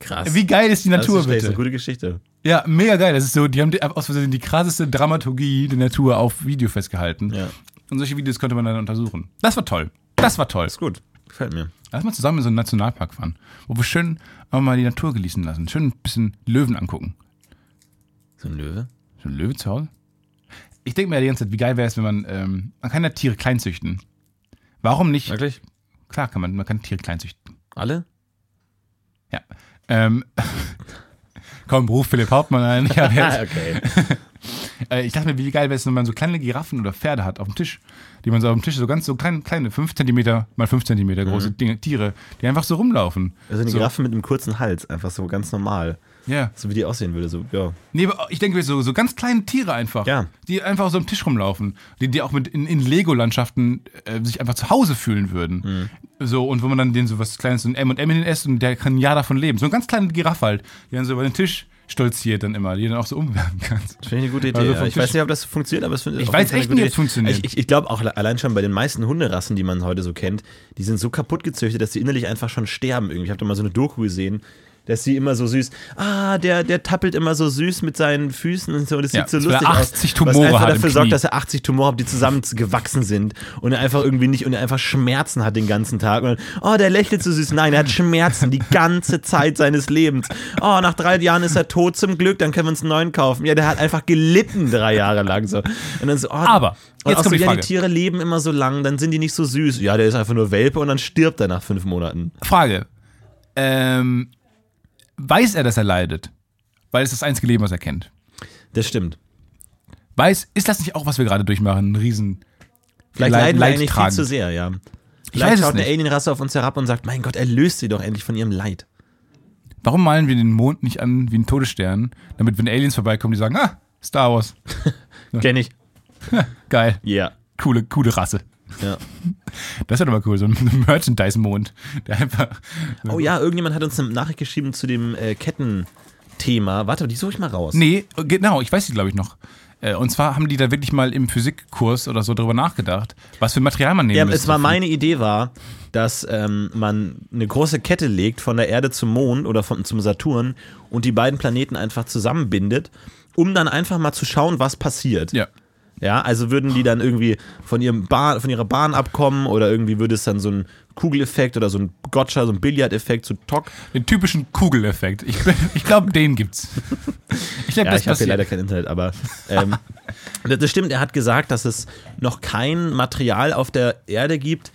Krass. Wie geil ist die das Natur, ist, das ist bitte? eine gute Geschichte. Ja, mega geil. Das ist so, die haben aus Versehen die krasseste Dramaturgie der Natur auf Video festgehalten. Ja. Und solche Videos konnte man dann untersuchen. Das war toll. Das war toll. Ist gut. Gefällt mir. Lass mal zusammen in so einen Nationalpark fahren, wo wir schön auch mal die Natur genießen lassen. Schön ein bisschen Löwen angucken. So ein Löwe? So ein Löwe zu Hause? Ich denke mir ja die ganze Zeit, wie geil wäre es, wenn man, ähm, man kann ja Tiere klein züchten. Warum nicht? Wirklich? Klar kann man, man kann Tiere klein züchten. Alle? Ja. Ähm, komm, ruf Philipp Hauptmann ein. Ich, jetzt, okay. Äh, ich dachte mir, wie geil wäre es, wenn man so kleine Giraffen oder Pferde hat auf dem Tisch, die man so auf dem Tisch so ganz so klein, kleine 5 cm mal 5 cm große Dinge, Tiere, die einfach so rumlaufen. Also eine so, Giraffe mit einem kurzen Hals, einfach so ganz normal. Ja. So wie die aussehen würde, so, ja. Nee, aber ich denke so, so ganz kleine Tiere einfach, Ja. die einfach auf so am Tisch rumlaufen, die, die auch mit in, in Lego-Landschaften äh, sich einfach zu Hause fühlen würden. So, und wo man dann denen so was Kleines, so ein M&M hin isst und der kann ein Jahr davon leben. So eine ganz kleine Giraffe halt, die dann so über den Tisch stolziert dann immer, die dann auch so umwerfen kannst. Finde ich eine gute Idee. Ja. Ich weiß nicht, ob das funktioniert, aber es finde Ich weiß echt nicht, ob es funktioniert. Ich, ich, ich glaube auch allein schon bei den meisten Hunderassen, die man heute so kennt, die sind so kaputt gezüchtet, dass die innerlich einfach schon sterben irgendwie. Ich habe da mal so eine Doku gesehen, dass sie immer so süß, ah, der, der tappelt immer so süß mit seinen Füßen und so, das Ja, sieht so er lustig 80 aus. Tumore was einfach dafür Knie. sorgt, dass er 80 Tumore hat, die zusammen gewachsen sind und er einfach irgendwie nicht und er einfach Schmerzen hat den ganzen Tag und dann, oh, der lächelt so süß. Nein, er hat Schmerzen die ganze Zeit seines Lebens. Oh, nach drei Jahren ist er tot zum Glück, dann können wir uns einen neuen kaufen. Ja, der hat einfach gelitten drei Jahre lang so. Und dann so, oh, Aber, und jetzt auch so, kommt die ja, Frage. die Tiere leben immer so lang, dann sind die nicht so süß. Ja, der ist einfach nur Welpe und dann stirbt er nach fünf Monaten. Frage. Ähm, weiß er, dass er leidet? Weil es ist das einzige Leben, was er kennt. Das stimmt. Weiß, ist das nicht auch, was wir gerade durchmachen? Ein riesen Vielleicht Leid- leiden wir eigentlich viel zu sehr, ja. Vielleicht schaut eine nicht. Alienrasse auf uns herab und sagt, mein Gott, erlöst sie doch endlich von ihrem Leid. Warum malen wir den Mond nicht an wie ein Todesstern, damit, wenn Aliens vorbeikommen, die sagen, ah, Star Wars. Kenn ich. Geil. Ja. Coole, coole Rasse. Ja. Das wäre doch mal cool, so ein Merchandise-Mond, der einfach. Oh ja, irgendjemand hat uns eine Nachricht geschrieben zu dem äh, Kettenthema. Warte, die suche ich mal raus. Nee, genau, ich weiß die, glaube ich, noch. Äh, Und zwar haben die da wirklich mal im Physikkurs oder so drüber nachgedacht, was für Material man nehmen Ja, müsste. es war meine Idee war, dass ähm, man eine große Kette legt von der Erde zum Mond oder von, zum Saturn und die beiden Planeten einfach zusammenbindet, um dann einfach mal zu schauen, was passiert. Ja. Ja, also würden die dann irgendwie von, ihrem Bahn, von ihrer Bahn abkommen oder irgendwie würde es dann so ein Kugeleffekt oder so ein Gotcha, so ein Billardeffekt, so Tock. Den typischen Kugeleffekt. Ich, ich glaube, den gibt's. Ich glaube, Ja, das ich habe hier leider kein Internet, aber ähm, das das stimmt. Er hat gesagt, dass es noch kein Material auf der Erde gibt,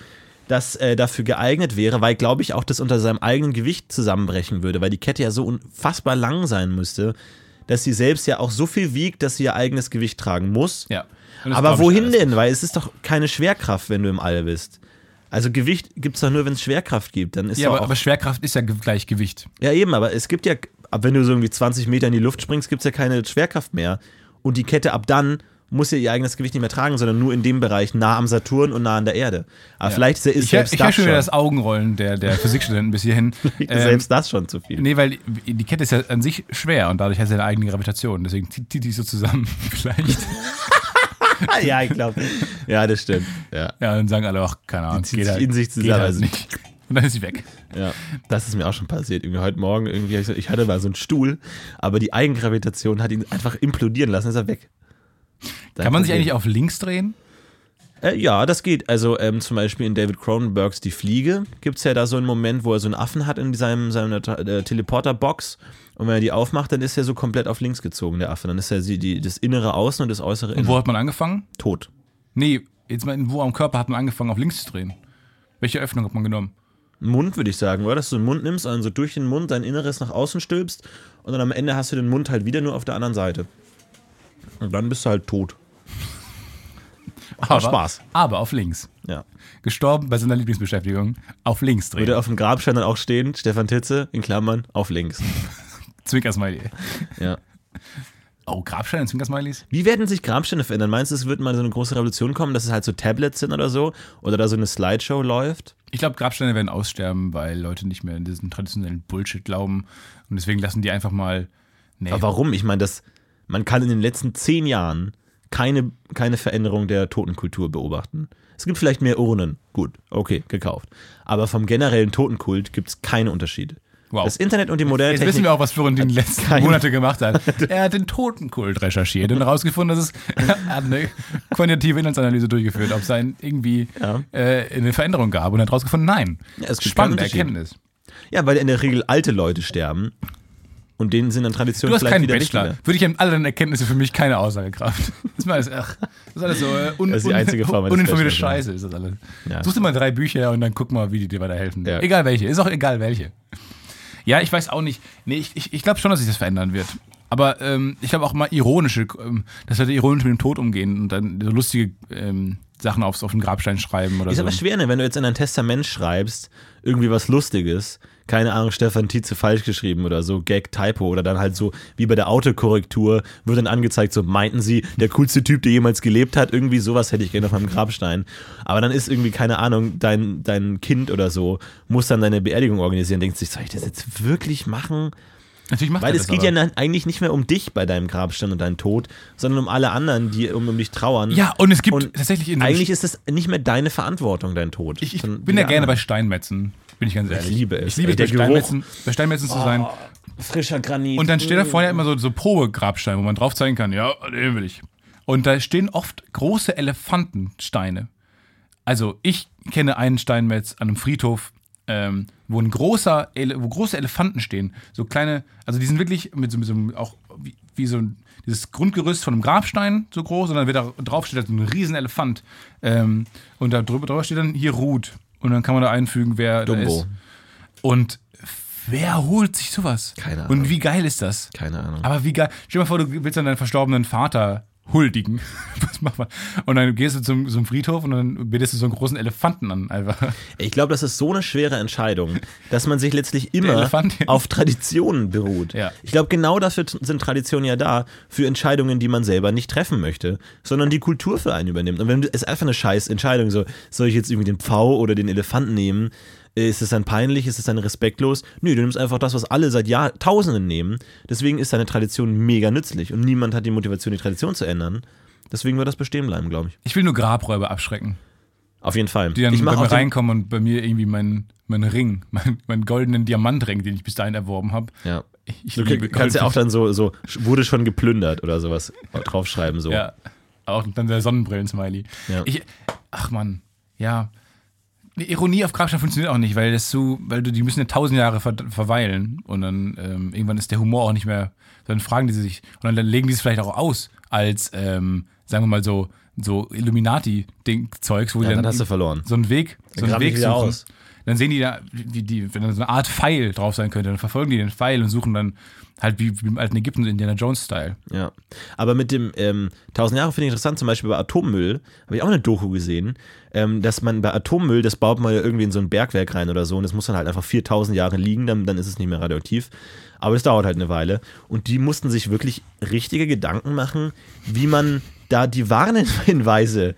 das äh, dafür geeignet wäre, weil, glaube ich, auch das unter seinem eigenen Gewicht zusammenbrechen würde, weil die Kette ja so unfassbar lang sein müsste, dass sie selbst ja auch so viel wiegt, dass sie ihr eigenes Gewicht tragen muss. Ja. Aber wohin denn? Weil es ist doch keine Schwerkraft, wenn du im All bist. Also Gewicht gibt es doch nur, wenn es Schwerkraft gibt. Dann ist Ja, aber, aber Schwerkraft ist ja gleich Gewicht. ja, eben, aber es gibt ja, ab wenn du so irgendwie 20 Meter in die Luft springst, gibt es ja keine Schwerkraft mehr. Und die Kette ab dann muss ja ihr eigenes Gewicht nicht mehr tragen, sondern nur in dem Bereich nah am Saturn und nah an der Erde. Aber vielleicht ist, Ich, selbst ich das schon schon, wieder das Augenrollen der, der Physikstudenten bis hierhin. Ähm, selbst das schon zu viel. Nee, weil die Kette ist ja an sich schwer und dadurch hat sie eine eigene Gravitation. Deswegen zieht die so zusammen. Vielleicht. ja, ich glaube. Ja, das stimmt. Ja. Ja, dann sagen alle auch, keine Ahnung. Die zieht sich in sich geht zusammen. Halt nicht. Und dann ist sie weg. Ja, das ist mir auch schon passiert. Irgendwie heute Morgen, irgendwie, ich ich hatte mal so einen Stuhl, aber die Eigengravitation hat ihn einfach implodieren lassen, ist er weg. Kann man sich eigentlich auf links drehen? Äh, ja, das geht. Also ähm, zum Beispiel in David Cronenbergs Die Fliege gibt es ja da so einen Moment, wo er so einen Affen hat in seinem, seiner äh, Teleporter-Box. Und wenn er die aufmacht, dann ist er so komplett auf links gezogen, der Affe. Dann ist er sie- die, das innere Außen und das äußere Und Innen. wo hat man angefangen? Tot. Nee, jetzt mal, wo am Körper hat man angefangen, auf links zu drehen? Welche Öffnung hat man genommen? Mund, würde ich sagen, oder? Dass du den Mund nimmst, also durch den Mund dein Inneres nach außen stülpst und dann am Ende hast du den Mund halt wieder nur auf der anderen Seite. Und dann bist du halt tot. Aber, Spaß. Aber auf links. Ja. Gestorben bei seiner Lieblingsbeschäftigung. Auf links drehen. Würde auf dem Grabstein dann auch stehen, Stefan Titze, in Klammern, auf links. Zwinker-Smiley. Ja. Oh, Grabsteine und Zwinker-Smileys? Wie werden sich Grabsteine verändern? Meinst du, es wird mal so eine große Revolution kommen, dass es halt so Tablets sind oder so? Oder da so eine Slideshow läuft? Ich glaube, Grabsteine werden aussterben, weil Leute nicht mehr in diesen traditionellen Bullshit glauben. Und deswegen lassen die einfach mal. Nee, Aber warum? Ich meine, das, man kann in den letzten zehn Jahren keine, keine Veränderung der Totenkultur beobachten. Es gibt vielleicht mehr Urnen. Gut, okay, gekauft. Aber vom generellen Totenkult gibt es keine Unterschiede. wow. Das Internet und die moderne Jetzt wissen wir auch, was Florentin die letzten kein- Monate gemacht hat. Er hat den Totenkult recherchiert und herausgefunden, dass es er hat eine quantitative Inhaltsanalyse durchgeführt, ob es ein irgendwie Ja. äh, eine Veränderung gab und hat herausgefunden, nein. Ja, es Spannende. Erkenntnis. Ja, weil in der Regel alte Leute sterben. Und denen sind dann Traditionen Du hast vielleicht keinen wieder Bachelor. Würde ich an all deinen Erkenntnisse für mich keine Aussagekraft. Das ist, alles, ach, das ist alles so äh, un, Das ist die einzige Form eines uninformierte Scheiße. Ist das alles. Ja. Such dir mal drei Bücher und dann guck mal, wie die dir weiterhelfen. Ja. Egal welche. Ist auch egal welche. Ja, ich weiß auch nicht. Nee, ich, ich, ich glaube schon, dass sich das verändern wird. Aber ähm, ich glaube auch mal ironische, ähm, dass wir ironisch mit dem Tod umgehen und dann so lustige ähm, Sachen aufs, auf den Grabstein schreiben oder Ist so. aber schwer, ne? wenn du jetzt in dein Testament schreibst, irgendwie was Lustiges, keine Ahnung, Stefan Tietze falsch geschrieben oder so, Gag, Typo oder dann halt so, wie bei der Autokorrektur, wird dann angezeigt, so meinten sie, der coolste Typ, der jemals gelebt hat, irgendwie sowas hätte ich gerne auf meinem Grabstein. Aber dann ist irgendwie, keine Ahnung, dein, dein Kind oder so, muss dann deine Beerdigung organisieren, denkt sich, soll ich das jetzt wirklich machen? Natürlich macht Weil es das geht aber. ja eigentlich nicht mehr um dich bei deinem Grabstein und deinem Tod, sondern um alle anderen, die um, um dich trauern. Ja, und es gibt Und tatsächlich in Eigentlich ist es nicht mehr deine Verantwortung, dein Tod. Ich, ich bin ja gerne bei. Steinmetzen, bin ich ganz ehrlich. liebe es. Ich liebe es, bei. Steinmetzen, bei Steinmetzen zu sein. Frischer Granit. Und dann steht da vorne immer so, so Probegrabsteine, wo man drauf zeigen kann, ja, den will ich. Und da stehen oft große Elefantensteine. Also ich kenne einen Steinmetz an einem Friedhof, ähm, wo ein großer, Ele wo große Elefanten stehen. So kleine, also die sind wirklich mit so, mit so einem, auch wie, wie so ein, dieses Grundgerüst von einem Grabstein so groß und dann wird da drauf steht da so ein riesen Elefant. Ähm, und da drüber, drüber steht dann hier ruht. Und dann kann man da einfügen, wer da Dumbo. ist. Und wer holt sich sowas? Keine Ahnung. Und wie geil ist das? Keine Ahnung. Aber wie geil. Stell dir mal vor, du willst dann deinen verstorbenen Vater huldigen. Was macht man? Und dann gehst du zum, zum Friedhof und dann betest du so einen großen Elefanten an, einfach. Ich glaube, das ist so eine schwere Entscheidung, dass man sich letztlich immer auf Traditionen beruht. Ja. Ich glaube, genau dafür sind Traditionen ja da, für Entscheidungen, die man selber nicht treffen möchte, sondern die Kultur für einen übernimmt. Und wenn du, es einfach eine scheiß Entscheidung, so, soll ich jetzt irgendwie den Pfau oder den Elefanten nehmen? Ist es dann peinlich? Ist es dann respektlos? Nö, du nimmst einfach das, was alle seit Jahrtausenden nehmen. Deswegen ist deine Tradition mega nützlich und niemand hat die Motivation, die Tradition zu ändern. Deswegen wird das bestehen bleiben, glaube ich. Ich will nur Grabräuber abschrecken, Auf jeden Fall. die dann ich bei mir reinkommen und bei mir irgendwie meinen mein Ring, meinen mein goldenen Diamantring, den ich bis dahin erworben habe. ja. Ich Du kannst ja auch dann so, so, wurde schon geplündert oder sowas draufschreiben. So. Ja, auch dann der Sonnenbrillen-Smiley. Ja. Ich, ach man, ja. Eine Ironie auf Grabstein funktioniert auch nicht, weil das so, weil du, die müssen ja tausend Jahre ver verweilen und dann ähm, irgendwann ist der Humor auch nicht mehr, dann fragen die sich und dann legen die es vielleicht auch aus als, ähm, sagen wir mal so, so Illuminati-Ding-Zeugs, wo Ja, die dann dann hast du verloren. so einen Weg, so einen die Weg suchen. aus. Dann sehen die da, wie die, wenn da so eine Art Pfeil drauf sein könnte, dann verfolgen die den Pfeil und suchen dann halt wie, wie im alten Ägypten, Indiana Jones-Style. Ja. Aber mit dem ähm, 1000 Jahre finde ich interessant, zum Beispiel bei Atommüll, habe ich auch eine Doku gesehen, ähm, dass man bei Atommüll, das baut man ja irgendwie in so ein Bergwerk rein oder so und das muss dann halt einfach 4000 Jahre liegen, dann, dann ist es nicht mehr radioaktiv. Aber das dauert halt eine Weile. Und die mussten sich wirklich richtige Gedanken machen, wie man da die Warnhinweise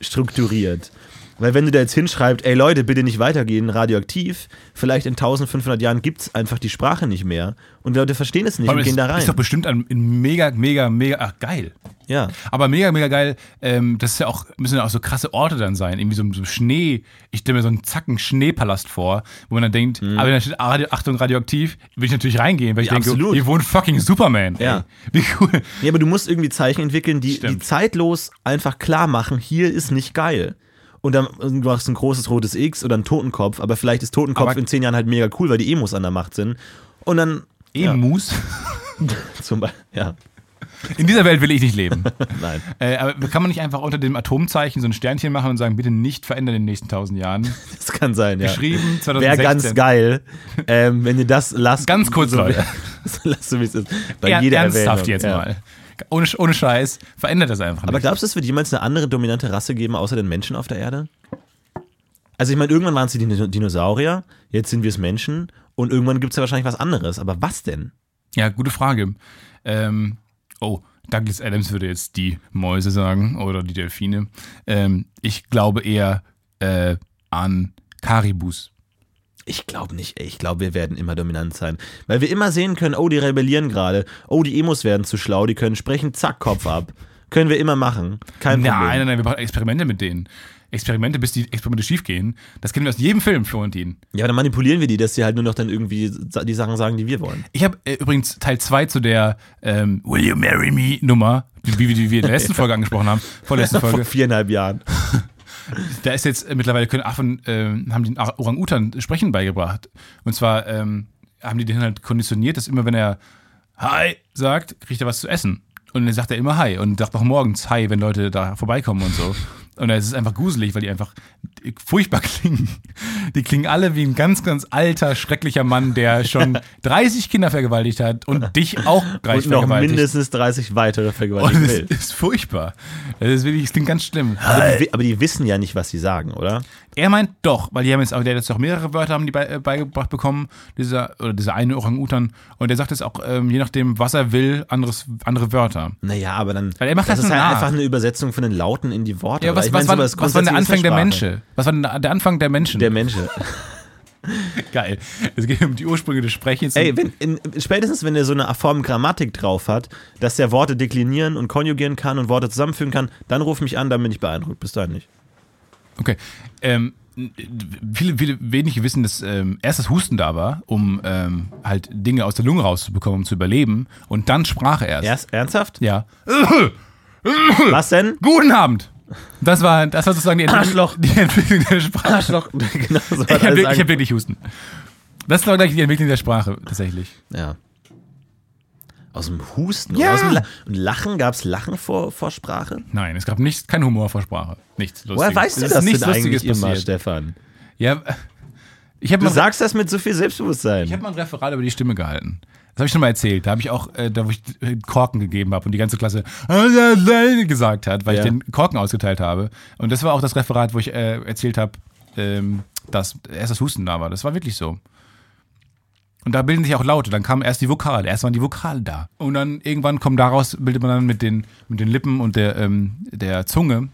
strukturiert. Weil wenn du da jetzt hinschreibst, ey Leute, bitte nicht weitergehen, radioaktiv, vielleicht in 1500 Jahren gibt es einfach die Sprache nicht mehr und Leute verstehen es nicht und gehen da rein. Ist doch bestimmt ein, ein mega, mega, mega, ach geil. ja. Aber mega, mega geil, ähm, das ist ja auch, müssen ja auch so krasse Orte dann sein. Irgendwie so, so Schnee, ich stelle mir so einen Zacken Schneepalast vor, wo man dann denkt, aber wenn da steht Radio, Achtung, radioaktiv, will ich natürlich reingehen, weil ich Ja, denke, absolut. hier wohnt fucking Superman. Ja. Ey, wie cool. Ja, aber du musst irgendwie Zeichen entwickeln, die, die zeitlos einfach klar machen, hier ist nicht geil. Und dann du machst ein großes rotes X oder einen Totenkopf, aber vielleicht ist Totenkopf Aber- in zehn Jahren halt mega cool, weil die Emos an der Macht sind. Und dann Emus. zum Beispiel, ja, In dieser Welt will ich nicht leben. nein. äh, aber kann man nicht einfach unter dem Atomzeichen so ein Sternchen machen und sagen, bitte nicht verändern in den nächsten tausend Jahren? Das kann sein, ja. Geschrieben Wäre 2016. ganz geil, ähm, wenn ihr das lasst. Ganz kurz, so, Leute. so lasst so wie es ist. Bei Er, jeder ernsthaft Erwähnung. jetzt ja. mal. Ohne, ohne Scheiß, verändert das einfach nicht. Aber glaubst du, es wird jemals eine andere dominante Rasse geben, außer den Menschen auf der Erde? Also ich meine, irgendwann waren es die Dino- Dinosaurier, jetzt sind wir es Menschen und irgendwann gibt es ja wahrscheinlich was anderes. Aber was denn? Ja, gute Frage. Ähm, oh, Douglas Adams würde jetzt die Mäuse sagen oder die Delfine. Ähm, ich glaube eher äh, an Karibus. Ich glaube nicht, ey. Ich glaube, wir werden immer dominant sein. Weil wir immer sehen können, oh, die rebellieren gerade. Oh, die Emos werden zu schlau, die können sprechen, zack, Kopf ab. Können wir immer machen. Kein Problem. Nein, nein, nein, wir brauchen Experimente mit denen. Experimente, bis die Experimente schiefgehen. Das kennen wir aus jedem Film, Florentin. Ja, dann manipulieren wir die, dass sie halt nur noch dann irgendwie die Sachen sagen, die wir wollen. Ich habe äh, übrigens Teil 2 zu der ähm, Will You Marry Me Nummer, die, wie, die wir in der letzten Folge angesprochen haben, vorletzten Vor Folge. viereinhalb Jahren. Da ist jetzt äh, mittlerweile können Affen, ähm, haben den Orang-Utan Sprechen beigebracht. Und zwar ähm, haben die den halt konditioniert, dass immer wenn er Hi sagt, kriegt er was zu essen. Und dann sagt er immer Hi und sagt auch morgens Hi, wenn Leute da vorbeikommen und so. Und es ist einfach gruselig, weil die einfach furchtbar klingen. Die klingen alle wie ein ganz, ganz alter, schrecklicher Mann, der schon 30 Kinder vergewaltigt hat und dich auch gleich Und noch vergewaltigt. mindestens 30 weitere und vergewaltigen es will. ist furchtbar. Das ist wirklich, es klingt ganz schlimm. Aber die, aber die wissen ja nicht, was sie sagen, oder? Er meint doch, weil die haben jetzt auch, der hat jetzt auch mehrere Wörter haben die bei, äh, beigebracht bekommen, dieser, oder dieser eine Orang-Utan. Und der sagt jetzt auch, ähm, je nachdem, was er will, anderes, andere Wörter. Naja, aber dann. Weil er macht das das ist halt nach. einfach eine Übersetzung von den Lauten in die Worte. Ja, was, was, meine, war, was war der Anfang der. Menschen? Was war denn der Anfang der Menschen? Der Menschen. Geil. Es geht um die Ursprünge des Sprechens. Ey, wenn, in, spätestens wenn er so eine Form Grammatik drauf hat, dass der Worte deklinieren und konjugieren kann und Worte zusammenfügen kann, dann ruf mich an, dann bin ich beeindruckt. Bis dahin nicht. Okay. Ähm, viele, viele wenige wissen, dass ähm, erst das Husten da war, um ähm, halt Dinge aus der Lunge rauszubekommen, um zu überleben. Und dann Sprache erst. Erst, ernsthaft? Ja. Was denn? Guten Abend. Das war, das war sozusagen die Entwicklung, die Entwicklung der Sprache. Arschloch. genau so Ich habe wirklich, ich hab wirklich Husten. Das war gleich die Entwicklung der Sprache, tatsächlich. Ja. Aus dem Husten? Ja. Aus dem La und Lachen? Gab es Lachen vor, vor Sprache? Nein, es gab nichts, kein Humor vor Sprache. Nichts Lustiges. Woher weißt du ist das nichts denn Lustiges eigentlich immer. Stefan? Ja, ich habe Du sagst das mit so viel Selbstbewusstsein. ich hab mal ein Referat über die Stimme gehalten. Das habe ich schon mal erzählt. Da habe ich auch, äh, da wo ich äh, Korken gegeben habe und die ganze Klasse gesagt hat, weil Ja. ich den Korken ausgeteilt habe. Und das war auch das Referat, wo ich äh, erzählt habe, ähm, dass erst das Husten da war. Das war wirklich so. Und da bilden sich auch Laute. Dann kamen erst die Vokale. Erst waren die Vokale da. Und dann irgendwann kommen daraus, bildet man dann mit den, mit den Lippen und der, ähm, der Zunge,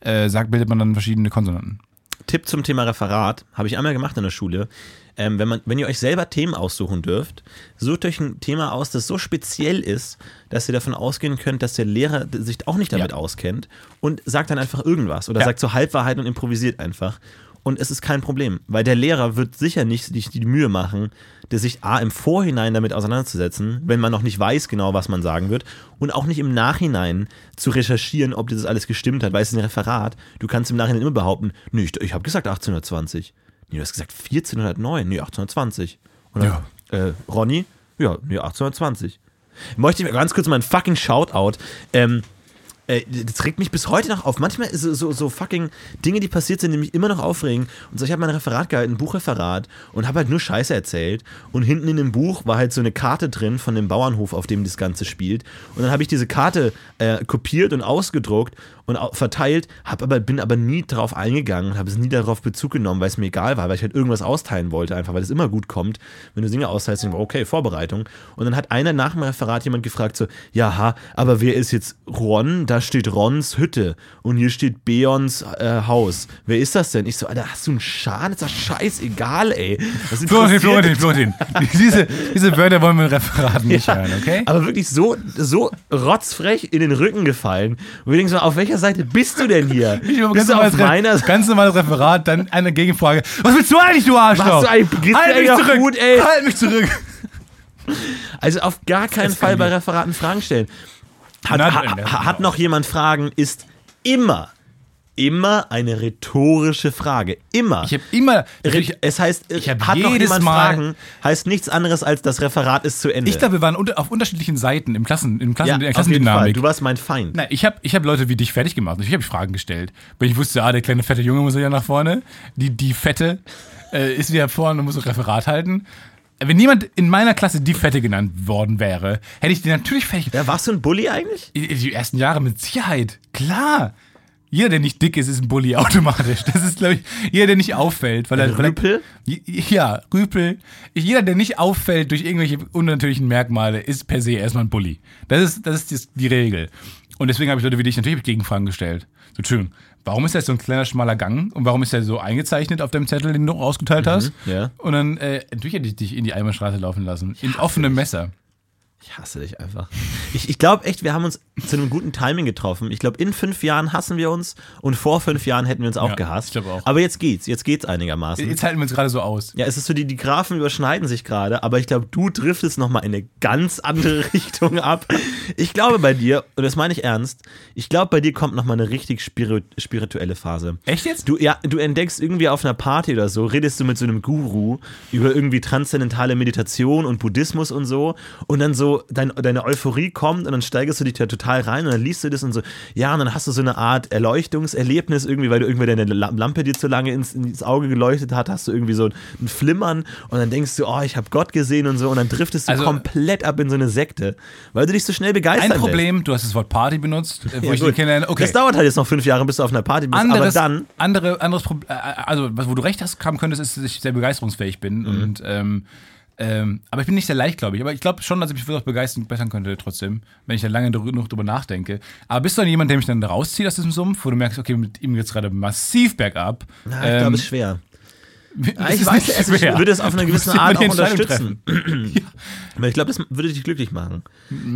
äh, sagt, bildet man dann verschiedene Konsonanten. Tipp zum Thema Referat, habe ich einmal gemacht in der Schule. Ähm, wenn, man, wenn ihr euch selber Themen aussuchen dürft, sucht euch ein Thema aus, das so speziell ist, dass ihr davon ausgehen könnt, dass der Lehrer sich auch nicht damit Ja. auskennt und sagt dann einfach irgendwas oder Ja. sagt so Halbwahrheit und improvisiert einfach. Und es ist kein Problem, weil der Lehrer wird sicher nicht sich die Mühe machen, der sich A im Vorhinein damit auseinanderzusetzen, wenn man noch nicht weiß genau, was man sagen wird, und auch nicht im Nachhinein zu recherchieren, ob das alles gestimmt hat, weil es ist ein Referat. Du kannst im Nachhinein immer behaupten, nee, ich, ich habe gesagt 1820. Nee, du hast gesagt 1409, nee, 1820. Und dann, äh, Ronny, ja, nee, 1820. Möchte ich mir ganz kurz mal ein fucking Shoutout. Ähm, äh, das regt mich bis heute noch auf. Manchmal ist so, so, fucking Dinge, die passiert sind, die mich immer noch aufregen. Und so, ich habe mein Referat gehalten, ein Buchreferat und habe halt nur Scheiße erzählt. Und hinten in dem Buch war halt so eine Karte drin von dem Bauernhof, auf dem das Ganze spielt. Und dann habe ich diese Karte äh, kopiert und ausgedruckt und verteilt, hab aber, bin aber nie darauf eingegangen, habe es nie darauf Bezug genommen, weil es mir egal war, weil ich halt irgendwas austeilen wollte, einfach weil es immer gut kommt, wenn du Dinge austeilst, denkst du, okay, Vorbereitung. Und dann hat einer nach dem Referat jemand gefragt, so, ja, ha, aber wer ist jetzt Ron? da steht Rons Hütte und hier steht Beons äh, Haus. Wer ist das denn? Ich so, Alter, hast du einen Schaden? Ist doch scheißegal, ey. Was Florentin, Florentin, Florentin. diese, diese Wörter wollen wir in Referaten nicht Ja, hören, okay? Aber wirklich so, so rotzfrech in den Rücken gefallen. Und wir denken so, auf welcher Seite bist du denn hier? Bist ganz, du auf meiner ganz normales Referat, dann eine Gegenfrage. Was willst du eigentlich, du Arschloch? Du eigentlich- halt mich zurück! gut, ey? Halt mich zurück! Also auf gar keinen Fall bei. Referaten Fragen stellen. Hat, ha, hat noch jemand Fragen, ist immer, immer eine rhetorische Frage. Immer. Ich habe immer. Re- es heißt, ich hab hat noch jedes jemand Mal- Fragen, heißt nichts anderes als das Referat ist zu Ende. Ich glaube, wir waren unter, auf unterschiedlichen Seiten im Klassen, im Klassen, ja, in der. Klassendynamik. Du warst mein Feind. Nein, ich habe ich hab Leute wie dich fertig gemacht. Ich habe Fragen gestellt. Weil ich wusste, ah, der kleine fette Junge muss ja nach vorne. Die, die Fette äh, ist wieder vorne und muss ein Referat halten. Wenn jemand in meiner Klasse die Fette genannt worden wäre, hätte ich den natürlich fertig Ja, warst du ein Bully eigentlich? Die ersten Jahre mit Sicherheit. Klar. Jeder, der nicht dick ist, ist ein Bully automatisch. Das ist, glaube ich, jeder, der nicht auffällt. Weil er, weil er- Rüpel? Ja, Rüpel. Jeder, der nicht auffällt durch irgendwelche unnatürlichen Merkmale, ist per se erstmal ein Bully. Das ist, das ist die Regel. Und deswegen habe ich Leute wie dich natürlich Gegenfragen gestellt. So, Entschuldigung, warum ist das so ein kleiner, schmaler Gang? Und warum ist der so eingezeichnet auf deinem Zettel, den du ausgeteilt hast? ja. Und dann, äh, natürlich hätte ich dich in die Eimerstraße laufen lassen. In offenem Messer. Ich hasse dich einfach. Ich, ich glaube echt, wir haben uns zu einem guten Timing getroffen. Ich glaube, in fünf Jahren hassen wir uns und vor fünf Jahren hätten wir uns auch Ja, gehasst. ich glaub auch. Aber jetzt geht's, jetzt geht's einigermaßen. Jetzt halten wir uns gerade so aus. Ja, es ist so, die, die Graphen überschneiden sich gerade, aber ich glaube, du driftest nochmal in eine ganz andere Richtung ab. Ich glaube bei dir, und das meine ich ernst, ich glaube, bei dir kommt nochmal eine richtig spiri spirituelle Phase. Echt jetzt? Du, ja, du entdeckst irgendwie auf einer Party oder so, redest du mit so einem Guru über irgendwie transzendentale Meditation und Buddhismus und so und dann so dein, deine Euphorie kommt und dann steigerst du dich da total rein und dann liest du das und so, ja, und dann hast du so eine Art Erleuchtungserlebnis irgendwie, weil du irgendwie deine La- Lampe dir zu lange ins, ins Auge geleuchtet hat, hast du irgendwie so ein Flimmern und dann denkst du, oh, ich habe Gott gesehen und so und dann driftest du Also- komplett ab in so eine Sekte, weil du dich so schnell begeistern Ein Problem, du hast das Wort Party benutzt, äh, wo Ja, ich gut. kennenlerne. Okay. Das dauert halt jetzt noch fünf Jahre, bis du auf einer Party bist, anderes, aber dann andere, anderes Problem, also was, wo du recht hast, haben könntest, ist, dass ich sehr begeisterungsfähig bin. Mhm. Und, ähm, ähm, aber ich bin nicht sehr leicht, glaube ich. Aber ich glaube schon, dass ich mich vielleicht auch begeistern bessern könnte trotzdem, wenn ich da lange noch drüber nachdenke. Aber bist du dann jemand, der mich dann rauszieht aus diesem Sumpf, wo du merkst, okay, mit ihm geht's gerade massiv bergab? Ja, ich glaube, es ist schwer. Ich es weiß, ich schwer. würde es auf eine gewisse Art auch unterstützen. Aber ich glaube, das würde dich glücklich machen.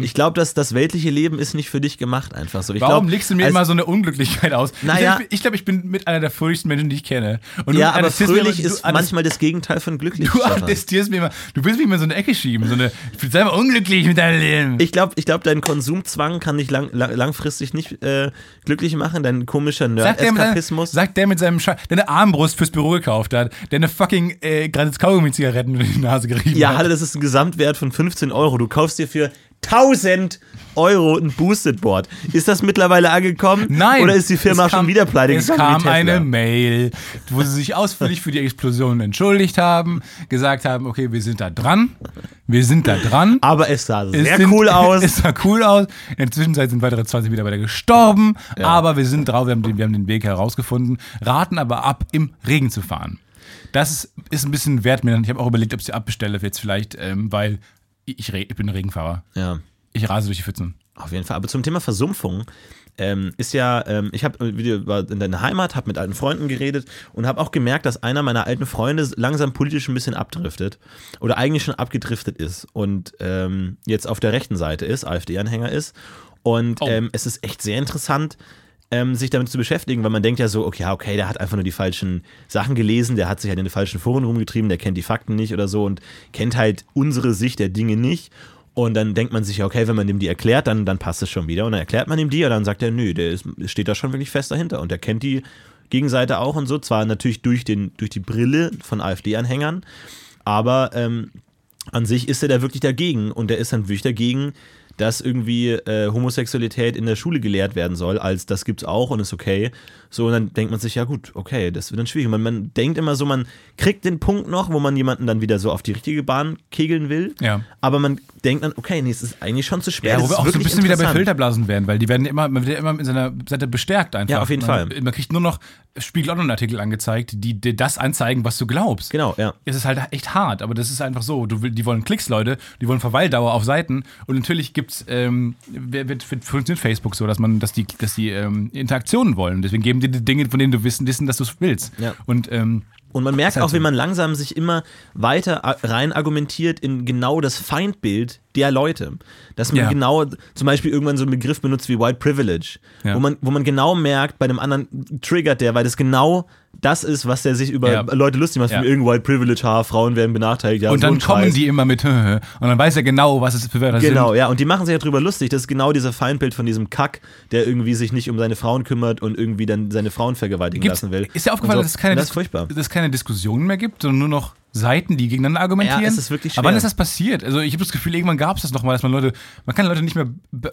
Ich glaube, dass das weltliche Leben ist nicht für dich gemacht einfach so. Ich Warum glaub, legst du mir immer so eine Unglücklichkeit aus? Naja. ich glaube, ich, bin mit einer der fröhlichsten Menschen, die ich kenne. Und Ja, aber mir fröhlich du ist manchmal das Gegenteil von glücklich. Du attestierst mir immer, du willst mich immer in so eine Ecke schieben, so eine, sei mal unglücklich mit deinem Leben. Ich glaube, ich glaub, dein Konsumzwang kann dich lang, lang, langfristig nicht äh, glücklich machen. Dein komischer Nerd-Eskapismus. sagt der mit seinem Scheiß, der eine Armbrust fürs Büro gekauft hat, der eine fucking äh, gratis Kaugummi-Zigaretten in die Nase gerieben Ja, hat. Halle, das ist ein Gesamtwert von 15 Euro. Du kaufst dir für 1000 Euro ein Boosted Board. Ist das mittlerweile angekommen? Nein. Oder ist die Firma es kam, schon wieder pleite Es gegangen? wie kam eine Mail, wo sie sich ausführlich für die Explosion entschuldigt haben, gesagt haben, okay, wir sind da dran, wir sind da dran. Aber es sah Es sehr sind- cool aus. Es sah cool aus. In der Zwischenzeit sind weitere 20 Mitarbeiter gestorben, aber wir sind drauf, wir haben, den, wir haben den Weg herausgefunden, raten aber ab, im Regen zu fahren. Das ist, ein bisschen wert mir. Ich habe auch überlegt, ob ich sie abbestelle jetzt vielleicht, ähm, weil ich, ich bin Regenfahrer. ja. Ich rase durch die Pfützen. Auf jeden Fall. Aber zum Thema Versumpfung ähm, ist ja, ähm, ich habe wieder war in deiner Heimat, habe mit alten Freunden geredet und habe auch gemerkt, dass einer meiner alten Freunde langsam politisch ein bisschen abdriftet oder eigentlich schon abgedriftet ist und ähm, jetzt auf der rechten Seite ist, AfD-Anhänger ist. Und Oh. ähm, es ist echt sehr interessant, ähm, sich damit zu beschäftigen, weil man denkt ja so, okay, okay, der hat einfach nur die falschen Sachen gelesen, der hat sich halt in den falschen Foren rumgetrieben, der kennt die Fakten nicht oder so und kennt halt unsere Sicht der Dinge nicht. Und dann denkt man sich, ja, okay, wenn man dem die erklärt, dann, dann passt es schon wieder. Und dann erklärt man ihm die und dann sagt er, nö, der ist, steht da schon wirklich fest dahinter. Und der kennt die Gegenseite auch und so. Zwar natürlich durch, den, durch die Brille von AfD-Anhängern, aber ähm, an sich ist er da wirklich dagegen. Und er ist dann wirklich dagegen, dass irgendwie äh, Homosexualität in der Schule gelehrt werden soll, als das gibt's auch und ist okay, So, und dann denkt man sich, ja gut, okay, das wird dann schwierig. Man, man denkt immer so, man kriegt den Punkt noch, wo man jemanden dann wieder so auf die richtige Bahn kegeln will. Ja. Aber man denkt dann, okay, nee, es ist eigentlich schon zu schwer. Ja, wo wir auch so ein bisschen wieder bei. Filterblasen werden, weil die werden immer, man wird ja immer in seiner Seite bestärkt einfach. Ja, auf jeden man, Fall. Man kriegt nur noch Spiegel Online-Artikel angezeigt, die dir das anzeigen, was du glaubst. Genau, ja. Es ist halt echt hart, aber das ist einfach so. Du die wollen Klicks, Leute, die wollen Verweildauer auf Seiten und natürlich gibt's, ähm, wird, wird, funktioniert Facebook so, dass man, dass die, dass die ähm, Interaktionen wollen. Deswegen geben die die Dinge, von denen du wissen, wissen, dass du es willst. Ja. Und ähm, Und man merkt halt auch, wie man langsam sich immer weiter rein argumentiert in genau das Feindbild der Leute. Dass man Ja. genau zum Beispiel irgendwann so einen Begriff benutzt wie White Privilege, Ja. wo, man, wo man genau merkt, bei dem anderen triggert der, weil das genau das ist, was der sich über Ja. Leute lustig macht, Ja. irgendein White Privilege, ha, Frauen werden benachteiligt, ja, und so dann kommen Scheiß. die immer mit und dann weiß er genau, was es für Wörter Genau, sind. ja, und die machen sich ja drüber lustig. Das ist genau dieser Feindbild von diesem Kack, der irgendwie sich nicht um seine Frauen kümmert und irgendwie dann seine Frauen vergewaltigen Gibt's, lassen will. ist dir aufgefallen, Und dass, es keine das es keine Diskussionen mehr gibt, sondern nur noch Seiten, die gegeneinander argumentieren? Ja, es ist wirklich Aber wann schwer. ist das passiert? Also ich habe das Gefühl, irgendwann gab es das nochmal, dass man Leute, man kann Leute nicht mehr,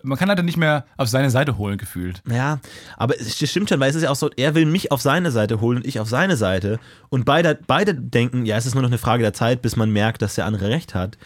man kann Leute nicht mehr auf seine Seite holen, gefühlt. Ja, aber es stimmt schon, weil es ist ja auch so, er will mich auf seine Seite holen und ich auf seine Seite. Und beide, beide denken, ja, es ist nur noch eine Frage der Zeit, bis man merkt, dass der andere recht hat.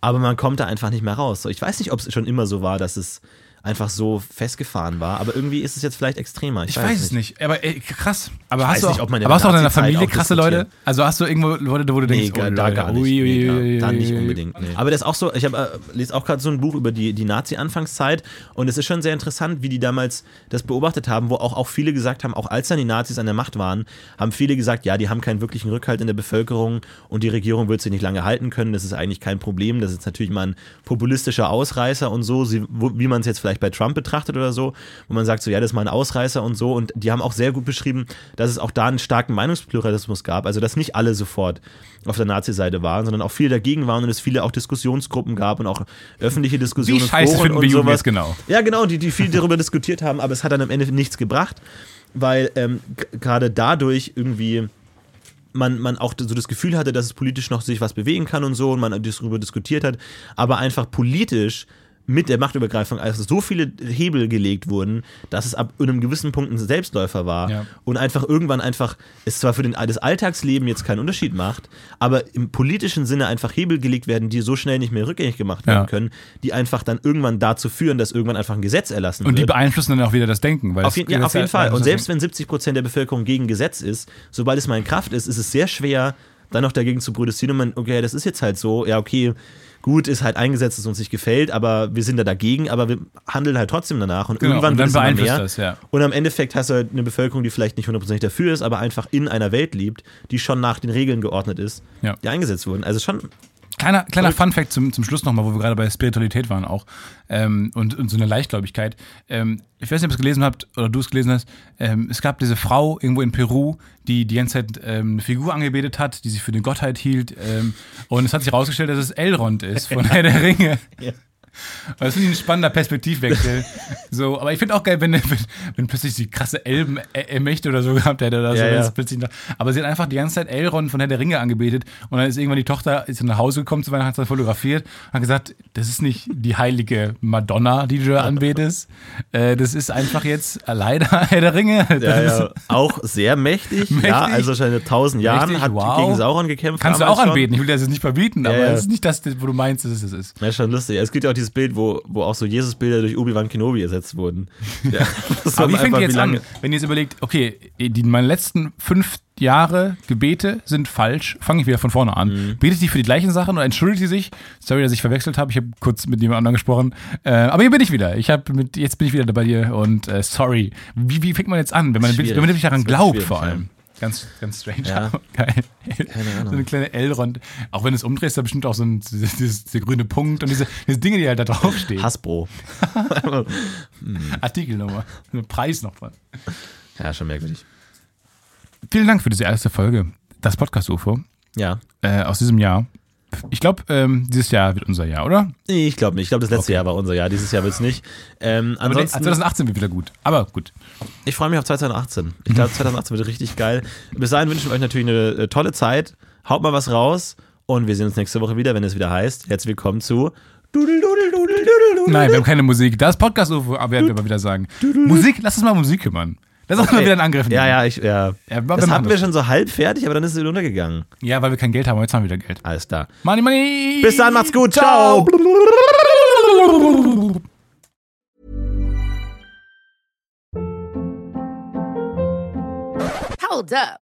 Aber man kommt da einfach nicht mehr raus. So, ich weiß nicht, ob es schon immer so war, dass es einfach so festgefahren war, aber irgendwie ist es jetzt vielleicht extremer. Ich, Ich weiß es nicht. Aber ey, krass. Aber hast weiß du auch, nicht, ob man aber hast du auch in deiner Familie krasse. Leute? Also hast du irgendwo Leute, wo du Nee, denkst, gar, oh, da gar nicht. ui, nee, ui, da, da nicht unbedingt. Nee. Aber das ist auch so, ich hab, äh, lese auch gerade so ein Buch über die, die Nazi-Anfangszeit und es ist schon sehr interessant, wie die damals das beobachtet haben, wo auch, auch viele gesagt haben, auch als dann die Nazis an der Macht waren, haben viele gesagt, ja, die haben keinen wirklichen Rückhalt in der Bevölkerung und die Regierung wird sich nicht lange halten können, das ist eigentlich kein Problem, das ist natürlich mal ein populistischer Ausreißer und so, sie, wie man es jetzt vielleicht bei Trump betrachtet oder so, wo man sagt so, ja, das ist mal ein Ausreißer und so und die haben auch sehr gut beschrieben, dass es auch da einen starken Meinungspluralismus gab, also dass nicht alle sofort auf der Nazi-Seite waren, sondern auch viele dagegen waren und es viele auch Diskussionsgruppen gab und auch öffentliche Diskussionen Wie und scheiße Foren finden wir sowas. jetzt genau? Ja, genau, die, die viel darüber diskutiert haben, aber es hat dann am Ende nichts gebracht, weil ähm, gerade dadurch irgendwie man, man auch so das Gefühl hatte, dass es politisch noch sich was bewegen kann und so und man darüber diskutiert hat, aber einfach politisch mit der Machtübergreifung also so viele Hebel gelegt wurden, dass es ab einem gewissen Punkt ein Selbstläufer war Ja. und einfach irgendwann einfach es zwar für den, das Alltagsleben jetzt keinen Unterschied macht, aber im politischen Sinne einfach Hebel gelegt werden, die so schnell nicht mehr rückgängig gemacht werden Ja. können, die einfach dann irgendwann dazu führen, dass irgendwann einfach ein Gesetz erlassen Und die wird. beeinflussen dann auch wieder das Denken. Weil Auf, jeden, ja, auf jeden Fall. Und selbst wenn 70 Prozent der Bevölkerung gegen Gesetz ist, sobald es mal in Kraft ist, ist es sehr schwer, dann noch dagegen zu protestieren und man, okay, das ist jetzt halt so, ja, okay, gut, ist halt eingesetzt, das uns nicht gefällt, aber wir sind da dagegen, aber wir handeln halt trotzdem danach und Genau, irgendwann und wird dann es immer beeinflusst mehr. das, ja. Und am Endeffekt hast du halt eine Bevölkerung, die vielleicht nicht hundertprozentig dafür ist, aber einfach in einer Welt lebt, die schon nach den Regeln geordnet ist, Ja. die eingesetzt wurden. Also schon, Kleiner, kleiner. Fun-Fact zum, zum Schluss nochmal, wo wir gerade bei Spiritualität waren auch ähm, und, und so eine Leichtgläubigkeit. Ähm, ich weiß nicht, ob ihr es gelesen habt oder du es gelesen hast. Ähm, es gab diese Frau irgendwo in Peru, die die ganze Zeit ähm, eine Figur angebetet hat, die sich für eine Gottheit hielt. Ähm, und es hat sich herausgestellt, dass es Elrond ist von Herr der Ringe. Ja. Das ich ein spannender Perspektivwechsel. so, aber ich finde auch geil, wenn, wenn, wenn plötzlich die krasse Elben-Mächte oder so gehabt hätte oder so. Ja, ja. aber sie hat einfach die ganze Zeit Elrond von Herr der Ringe angebetet und dann ist irgendwann die Tochter ist nach Hause gekommen zu Weihnachten, hat sie fotografiert und hat gesagt, das ist nicht die heilige Madonna, die du da anbetest. Äh, das ist einfach jetzt leider Herr der Ringe. Ja, ist, ja, auch sehr mächtig, ja, Mächtig. also schon in tausend Jahren Mächtig, hat wow. gegen Sauron gekämpft. Kannst du auch schon. anbeten. Ich will dir das jetzt nicht verbieten, Ja, aber ja. es ist nicht das, wo du meinst, dass es das ist. Ja, schon lustig. Es gibt ja auch dieses Bild, wo, wo auch so Jesus-Bilder durch Obi-Wan Kenobi ersetzt wurden. Ja, Aber wie fängt ihr jetzt an, wenn ihr jetzt überlegt, okay, die, meine letzten fünf Jahre Gebete sind falsch, fange ich wieder von vorne an. Mhm. Betet sie für die gleichen Sachen oder entschuldigt sie sich? Sorry, dass ich verwechselt habe, ich habe kurz mit jemand anderem gesprochen. Äh, aber hier bin ich wieder. Ich habe mit, jetzt bin ich wieder bei dir und äh, sorry. Wie, wie fängt man jetzt an, wenn man, wenn man wirklich daran glaubt vor allem? Ganz, ganz strange. Ja. Geil. Keine Ahnung. So eine kleine Elrond. Auch wenn du es umdrehst, da bestimmt auch so ein dieses, dieser grüne Punkt und diese, diese Dinge, die halt da draufstehen. Hasbro. Artikelnummer. Preis noch von. Ja, schon merkwürdig. Vielen Dank für diese erste Folge, das Podcast-UFO Ja. äh, aus diesem Jahr. Ich glaube, ähm, dieses Jahr wird unser Jahr, oder? Nee, ich glaube nicht. Ich glaube, das letzte Okay. Jahr war unser Jahr. Dieses Jahr wird es nicht. Ähm, ansonsten, 2018 wird wieder gut. Aber gut. ich freue mich auf 2018. Ich glaube, 2018 wird richtig geil. Bis dahin wünschen wir euch natürlich eine äh, tolle Zeit. Haut mal was raus. Und wir sehen uns nächste Woche wieder, wenn es wieder heißt. Herzlich willkommen zu. Nein, wir haben keine Musik. Das Podcast-UFO, aber werden wir mal wieder sagen. Musik, lass uns mal um Musik kümmern. Das ist auch mal wieder ein Angriff. Ja, ja, ich, ja. Ja, Das hatten wir schon so halb fertig, aber dann ist es wieder untergegangen. Ja, weil wir kein Geld haben, aber jetzt haben wir wieder Geld. Alles klar. Money, money! Bis dann, macht's gut. Ciao. Hold up.